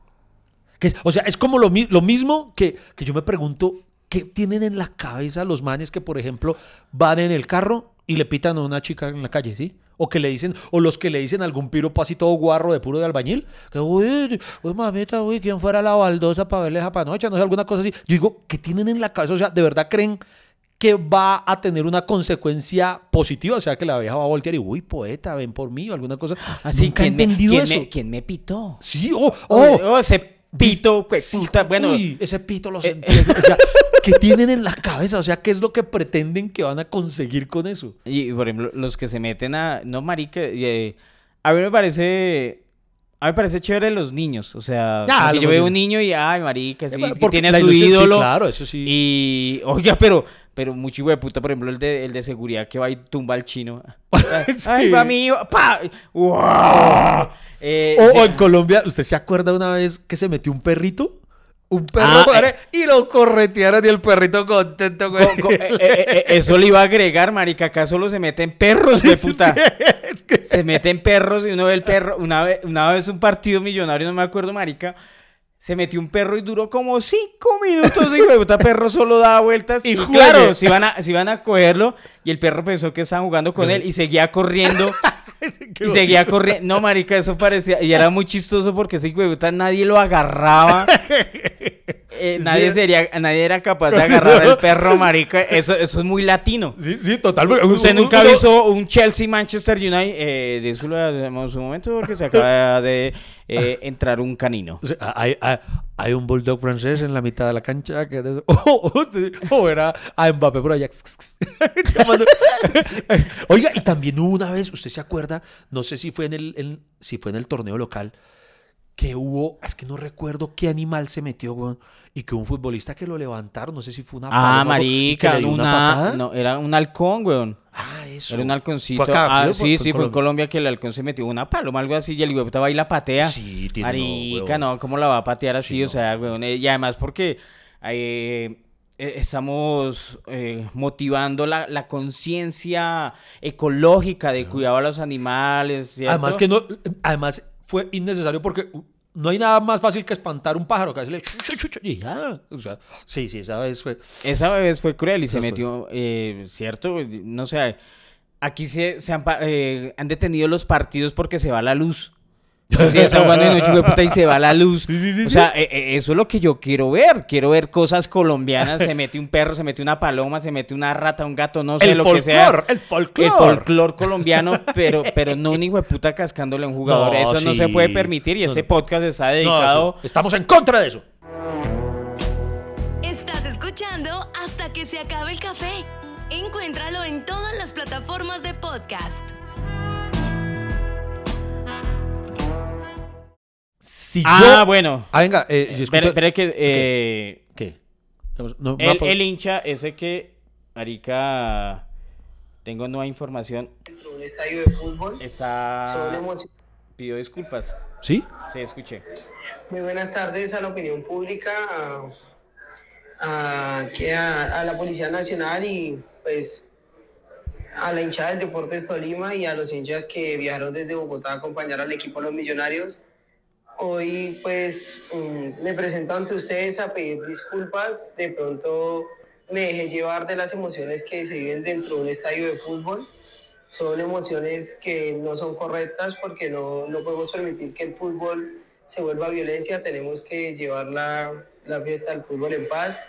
¿Qué es? O sea, es como lo, mi- lo mismo que, que yo me pregunto, ¿qué tienen en la cabeza los manes que, por ejemplo, van en el carro y le pitan a una chica en la calle, ¿sí? O que le dicen, o los que le dicen algún piropo así todo guarro de puro de albañil, que, uy, uy, mamita, uy, ¿quién fuera la baldosa para verle esa panocha? No sé, alguna cosa así. Yo digo, ¿qué tienen en la cabeza? O sea, ¿de verdad creen que va a tener una consecuencia positiva? O sea, que la vieja va a voltear y, uy, poeta, ven por mí, o alguna cosa. Así ¿quién me- entendido quién eso. Me, ¿Quién me pitó? Sí, oh, Oh, oh, oh, ese pito, pues, Sí, puta, bueno. uy, ese pito lo eh, sentí. O sea, <laughs> ¿qué tienen en la cabeza? O sea, ¿qué es lo que pretenden que van a conseguir con eso? Y, por ejemplo, los que se meten a. No, marica. eh, a mí me parece. A mí me parece chévere los niños. O sea, los yo veo un niño y, ay, marica, sí, Eh, que porque tiene a su ilusión, sí, ídolo. claro, eso sí. Y, oiga, pero, pero mucho hijo de puta, por ejemplo, el de, el de seguridad que va y tumba al chino. <laughs> Sí. Ay, va mío, pa. ¡Wow! Eh, O, sí. o en Colombia, ¿usted se acuerda una vez que se metió un perrito? Un perro Ah, eh. y lo corretearon y el perrito contento, eh, eh, eso le iba a agregar, marica. Acá solo se meten perros, <laughs> de puta. es que- Se meten perros y uno ve el perro. Una vez, una vez un partido millonario, no me acuerdo, marica. Se metió un perro y duró como cinco minutos. Y de puta perro solo daba vueltas. Y Y, claro, si iban, a, iban a cogerlo. Y el perro pensó que estaban jugando con él y seguía corriendo. <laughs> Y seguía corriendo. No, marica, eso parecía. Y era muy chistoso porque ese hijo de puta nadie lo agarraba. <laughs> Eh, nadie, sería, nadie era capaz de agarrar al perro, <laughs> marica. Eso, eso es muy latino. Sí, sí, total. Usted nunca visto un Chelsea Manchester United. Eh, de eso lo hacemos un momento porque se acaba de eh, entrar un canino. Hay, hay, hay un bulldog francés en la mitad de la cancha que o, o, usted- o era a Mbappé por allá <laughs> <laughs> oiga y también hubo una vez usted se acuerda no sé si fue en el en- si fue en el torneo local que hubo es que no recuerdo qué animal se metió weón, y que un futbolista que lo levantaron no sé si fue una Ah, paloma, y que marica, le dio una, una, patada. no, era un halcón, weón. ah eso Era un halconcito. ¿Fue acá, Ah, fue- sí, fue- sí, fue en Colombia que el halcón se metió una paloma, algo así, y el huevota va y la patea. Sí, tiene- Marica, no, ¿cómo la va a patear así? Sí, o sea, weón, eh, y además porque eh, eh, estamos eh, motivando la, la conciencia ecológica de cuidado a los animales. ¿cierto? Además que no, además fue innecesario porque no hay nada más fácil que espantar un pájaro, que chu, y ya. O sea, sí, sí, esa vez fue. Esa vez fue cruel y se metió, eh, ¿cierto? No sé, aquí se, se han, eh, han detenido los partidos porque se va la luz. Sí, está jugando de noche, puta, y se va la luz. o sea, eh, eh, eso es lo que yo quiero ver. Quiero ver cosas colombianas. Se mete un perro, se mete una paloma, se mete una rata, un gato, no sé, el lo que sea. folclor, el folclor. El folclor colombiano, pero, pero no un hijo de puta cascándole a un jugador. No, eso no se puede permitir y No, este podcast está dedicado... estamos en contra de eso. Estás escuchando hasta que se acabe el café. Encuéntralo en todas las plataformas de podcast. Si Ah, yo... bueno. Ah, venga, eh, yo Espera, escuché- espera que... eh, ¿Qué? No, no, El, hincha, ese que, Arica, tengo nueva información, dentro de un estadio de fútbol. Son está... emociones. Pido disculpas. ¿Sí? Sí, escuché. Muy buenas tardes a la opinión pública, a, a- que a- a la Policía Nacional y pues a la hinchada del Deportes Tolima y a los hinchas que viajaron desde Bogotá a acompañar al equipo Los Millonarios. Hoy pues mm, me presento ante ustedes a pedir disculpas. De pronto me dejé llevar de las emociones que se viven dentro de un estadio de fútbol. son emociones que no son correctas porque no, no podemos permitir que el fútbol se vuelva violencia, tenemos que llevar la, la fiesta del fútbol en paz.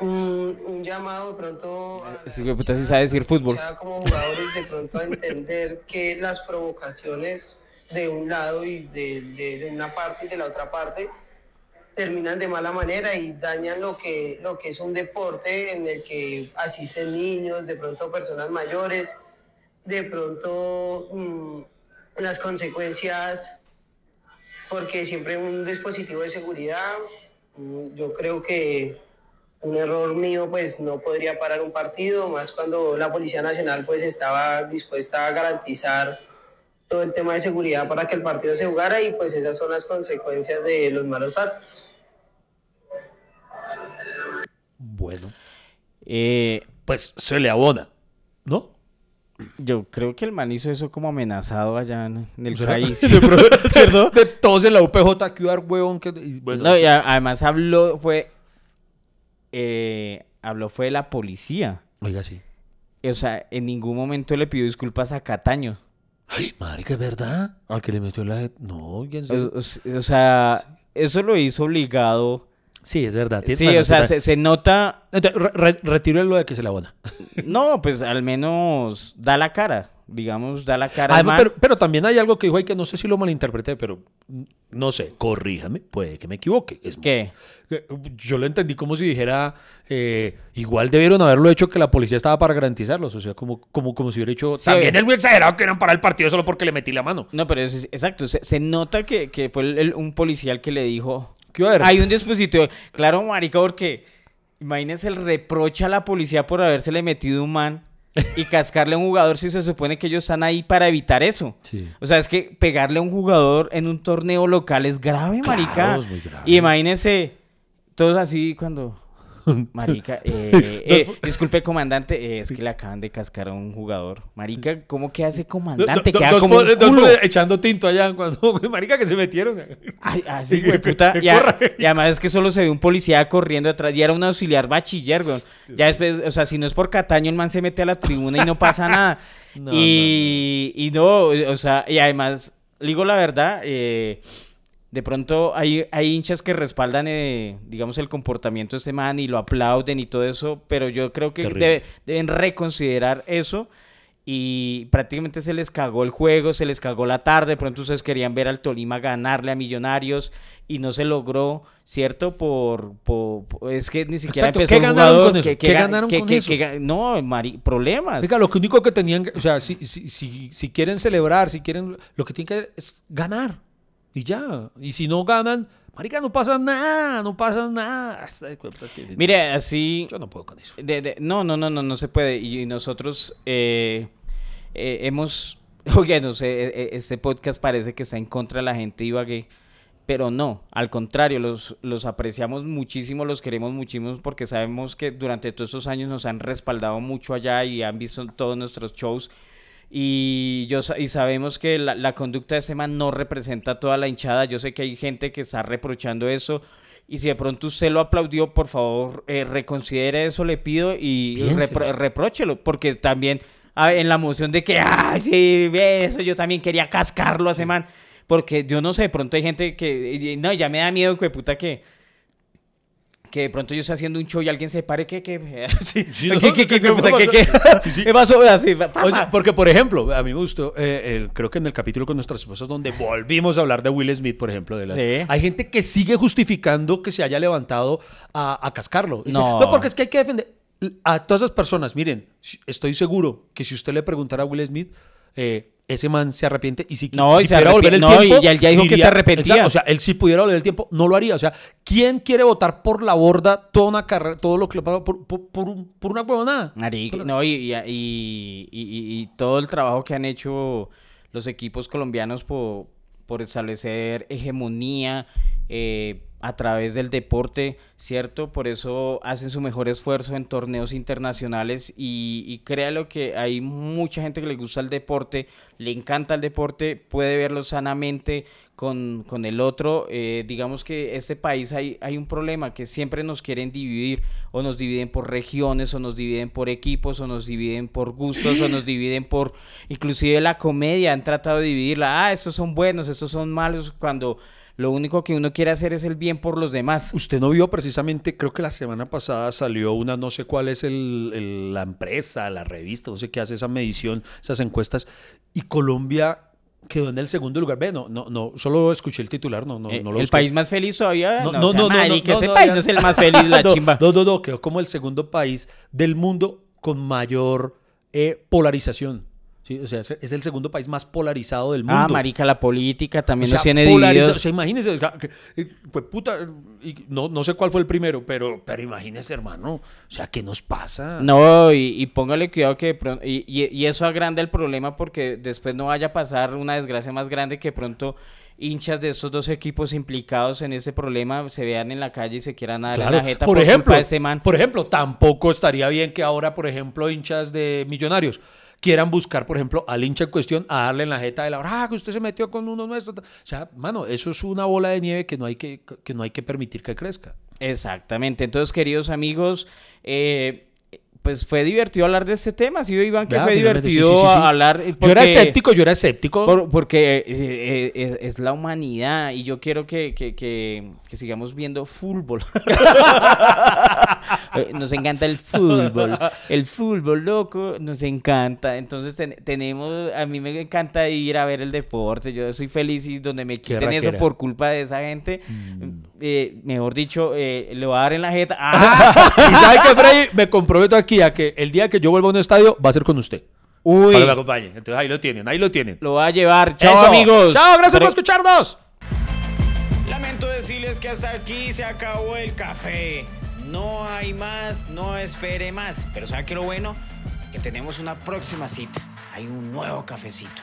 Un, un llamado de pronto a de puta sí sabe decir fútbol. como jugadores de pronto a entender que las provocaciones de un lado y de, de- una parte y de la otra parte terminan de mala manera y dañan lo que, lo que es un deporte en el que asisten niños, de pronto personas mayores, de pronto mm, las consecuencias, porque siempre un dispositivo de seguridad, mm, yo creo que un error mío pues no podría parar un partido, más cuando la Policía Nacional pues estaba dispuesta a garantizar todo el tema de seguridad para que el partido se jugara y pues esas son las consecuencias de los malos actos. Bueno, Eh, pues se le abona, ¿no? yo creo que el man hizo eso como amenazado allá en, el país. <laughs> De <laughs> ¿Cierto? De todos en la UPJ, que huevón. Que, y bueno, No, y a- además habló, fue... eh, habló fue de la policía. Oiga, sí. O sea, en ningún momento le pidió disculpas a Cataño. Ay, marica, ¿es verdad? Al que le metió la... No, ¿quién sabe? o sea, eso lo hizo obligado. Sí, es verdad. Sí, o sea, se, se nota... Re- re- retiro lo de que se le abona. <laughs> No, pues al menos da la cara. Digamos, da la cara. Además, pero, pero también hay algo que dijo ahí que no sé si lo malinterpreté, pero no sé, corríjame, puede que me equivoque. Es, ¿Qué? Eh, Yo lo entendí como si dijera, eh, igual debieron haberlo hecho que la policía estaba para garantizarlos, o sea, como, como, como si hubiera hecho... Sí, también es muy exagerado que eran para el partido solo porque le metí la mano. No, pero es, exacto. Se, se nota que, que fue el- el- un policial que le dijo... ¿Qué iba a haber? Hay un dispositivo. Claro, marica, porque... Imagínese el reproche a la policía por habérsele metido un man y cascarle a un jugador si se supone que ellos están ahí para evitar eso. Sí. O sea, es que pegarle a un jugador en un torneo local es grave, Claro, marica. es muy grave. Y imagínese, todos así cuando... Marica, <laughs> eh, eh, disculpe, comandante, eh, es que le acaban de cascar a un jugador. Marica, ¿cómo que hace comandante? Queda como un culo. po- echando tinto allá cuando, <laughs> marica, que se metieron. Ay, así, Que- güey, puta. que Y, a- corra. y además es que solo se ve un policía corriendo atrás. Y era un auxiliar bachiller, güey. Ya después, o sea, si no es por Cataño, el man se mete a la tribuna y no pasa <laughs> nada. No, y, y no, o sea, y además, digo la verdad, eh, de pronto hay, hay hinchas que respaldan, eh, digamos, el comportamiento de este man y lo aplauden y todo eso, pero yo creo que debe- deben reconsiderar eso. Y prácticamente se les cagó el juego, se les cagó la tarde. De pronto ustedes querían ver al Tolima ganarle a Millonarios y no se logró, ¿cierto? Por, por- por- es que ni siquiera Exacto, empezó ¿qué ganaron jugador con eso? que- ¿Qué ga- ganaron que- con eso? no, mari- problemas. Oiga, lo único que tenían, o sea, si, si, si, si quieren celebrar, si quieren, lo que tienen que hacer es ganar. Y ya. Y si no ganan, marica, no pasa nada, no pasa nada. Hasta de cuentas que- Mire, así Yo no puedo con eso. De- de- no, no, no, no, no se puede. Y nosotros eh, eh, hemos, <laughs> oye, no sé, eh, eh, este podcast parece que está en contra de la gente Ibagué. pero no, al contrario, los, los apreciamos muchísimo, los queremos muchísimo porque sabemos que durante todos estos años nos han respaldado mucho allá y han visto todos nuestros shows. Y, yo, y sabemos que la, la conducta de ese man no representa toda la hinchada. Yo sé que hay gente que está reprochando eso. Y si de pronto usted lo aplaudió, por favor, eh, reconsidere eso, le pido, y repro- repróchelo. Porque también ah, en la emoción de que, ay, sí, ve eso, yo también quería cascarlo a ese man. Porque yo no sé, de pronto hay gente que, no, ya me da miedo, que puta, que, que de pronto yo estoy haciendo un show y alguien se pare, que, que, <laughs> sí, Sí, ¿no? que, que, que, ¿Qué pasó? que, que, Sí, sí. ¿qué pasó? Así, pa, pa, Oye, pa. porque, por ejemplo, a mí me gustó, eh, el- creo que en el capítulo con nuestras esposas, donde volvimos a hablar de Will Smith, por ejemplo, de la- hay gente que sigue justificando que se haya levantado a, a cascarlo. Dice, No. no, porque es que hay que defender a todas esas personas. Miren, estoy seguro que si usted le preguntara a Will Smith, eh, ese man se arrepiente y si, No, si y pudiera volver el no, y tiempo. ya él ya dijo que se arrepentía. Exacto, o sea, él si pudiera volver el tiempo, no lo haría. O sea, ¿quién quiere votar por la borda toda una carrera, todo lo que le pasa por, por, por, un- por una huevonada? No, y, y, y- y- y todo el trabajo que han hecho los equipos colombianos por, por establecer hegemonía eh, a través del deporte, ¿cierto? Por eso hacen su mejor esfuerzo en torneos internacionales y, y créalo que hay mucha gente que le gusta el deporte, le encanta el deporte, puede verlo sanamente con, con el otro. Eh, digamos que este país hay, hay un problema que siempre nos quieren dividir o nos dividen por regiones o nos dividen por equipos o nos dividen por gustos o nos dividen por inclusive la comedia han tratado de dividirla ah estos son buenos estos son malos cuando lo único que uno quiere hacer es el bien por los demás Usted no vio precisamente, creo que la semana pasada salió una, no sé cuál es el, el- la empresa, la revista, no sé qué hace esa medición, esas encuestas, y Colombia quedó en el segundo lugar. Ve, no, no, no, solo escuché el titular, no, no, Eh, no lo el busqué. país más feliz todavía No, no, no, o sea, no, no, marica, no, ese no, país no es el más feliz la <laughs> chimba No, no, no, quedó como el segundo país del mundo con mayor eh, polarización. ¿Sí? O sea, es- el segundo país más polarizado del mundo. ah marica la política también O sea, nos tiene divididos O sea, que- eh, pues puta, y no, no sé cuál fue el primero, pero, pero imagínese, hermano. O sea, ¿qué nos pasa? No, y, y póngale cuidado que de pronto, y, y- y eso agranda el problema porque después no vaya a pasar una desgracia más grande que pronto hinchas de estos dos equipos implicados en ese problema se vean en la calle y se quieran dar Claro, la jeta por, por, ejemplo, culpa de ese man. por ejemplo, tampoco estaría bien que ahora, por ejemplo, hinchas de millonarios quieran buscar, por ejemplo, al hincha en cuestión a darle en la jeta de la hora, ah, que usted se metió con uno nuestro. O sea, mano, eso es una bola de nieve que no hay que, que, no hay que permitir que crezca. Exactamente. Entonces, queridos amigos, eh, pues fue divertido hablar de este tema. Sí, Iván, que Ya, fue divertido sí, sí, sí. hablar. eh, Yo era escéptico, yo era escéptico. Por- porque eh, eh, es la humanidad y yo quiero que, que- que- que sigamos viendo fútbol. <laughs> Nos encanta el fútbol. El fútbol, loco, nos encanta. Entonces ten- tenemos, a mí me encanta ir a ver el deporte. Yo soy feliz y donde me quiten eso por culpa de esa gente, eh, mejor dicho, eh, le voy a dar en la jeta. <laughs> ¡Ah! y sabe que Freddy, me comprometo aquí a que el día que yo vuelva a un estadio va a ser con usted. Uy, Para que me acompañe. Entonces ahí lo tienen, ahí lo tienen. lo voy a llevar. Chao, Eso. amigos. Chao, gracias Pero- por escucharnos. Lamento decirles que hasta aquí se acabó el café. No hay más, no espere más. Pero ¿sabe qué lo bueno? Que tenemos una próxima cita. Hay un nuevo cafecito.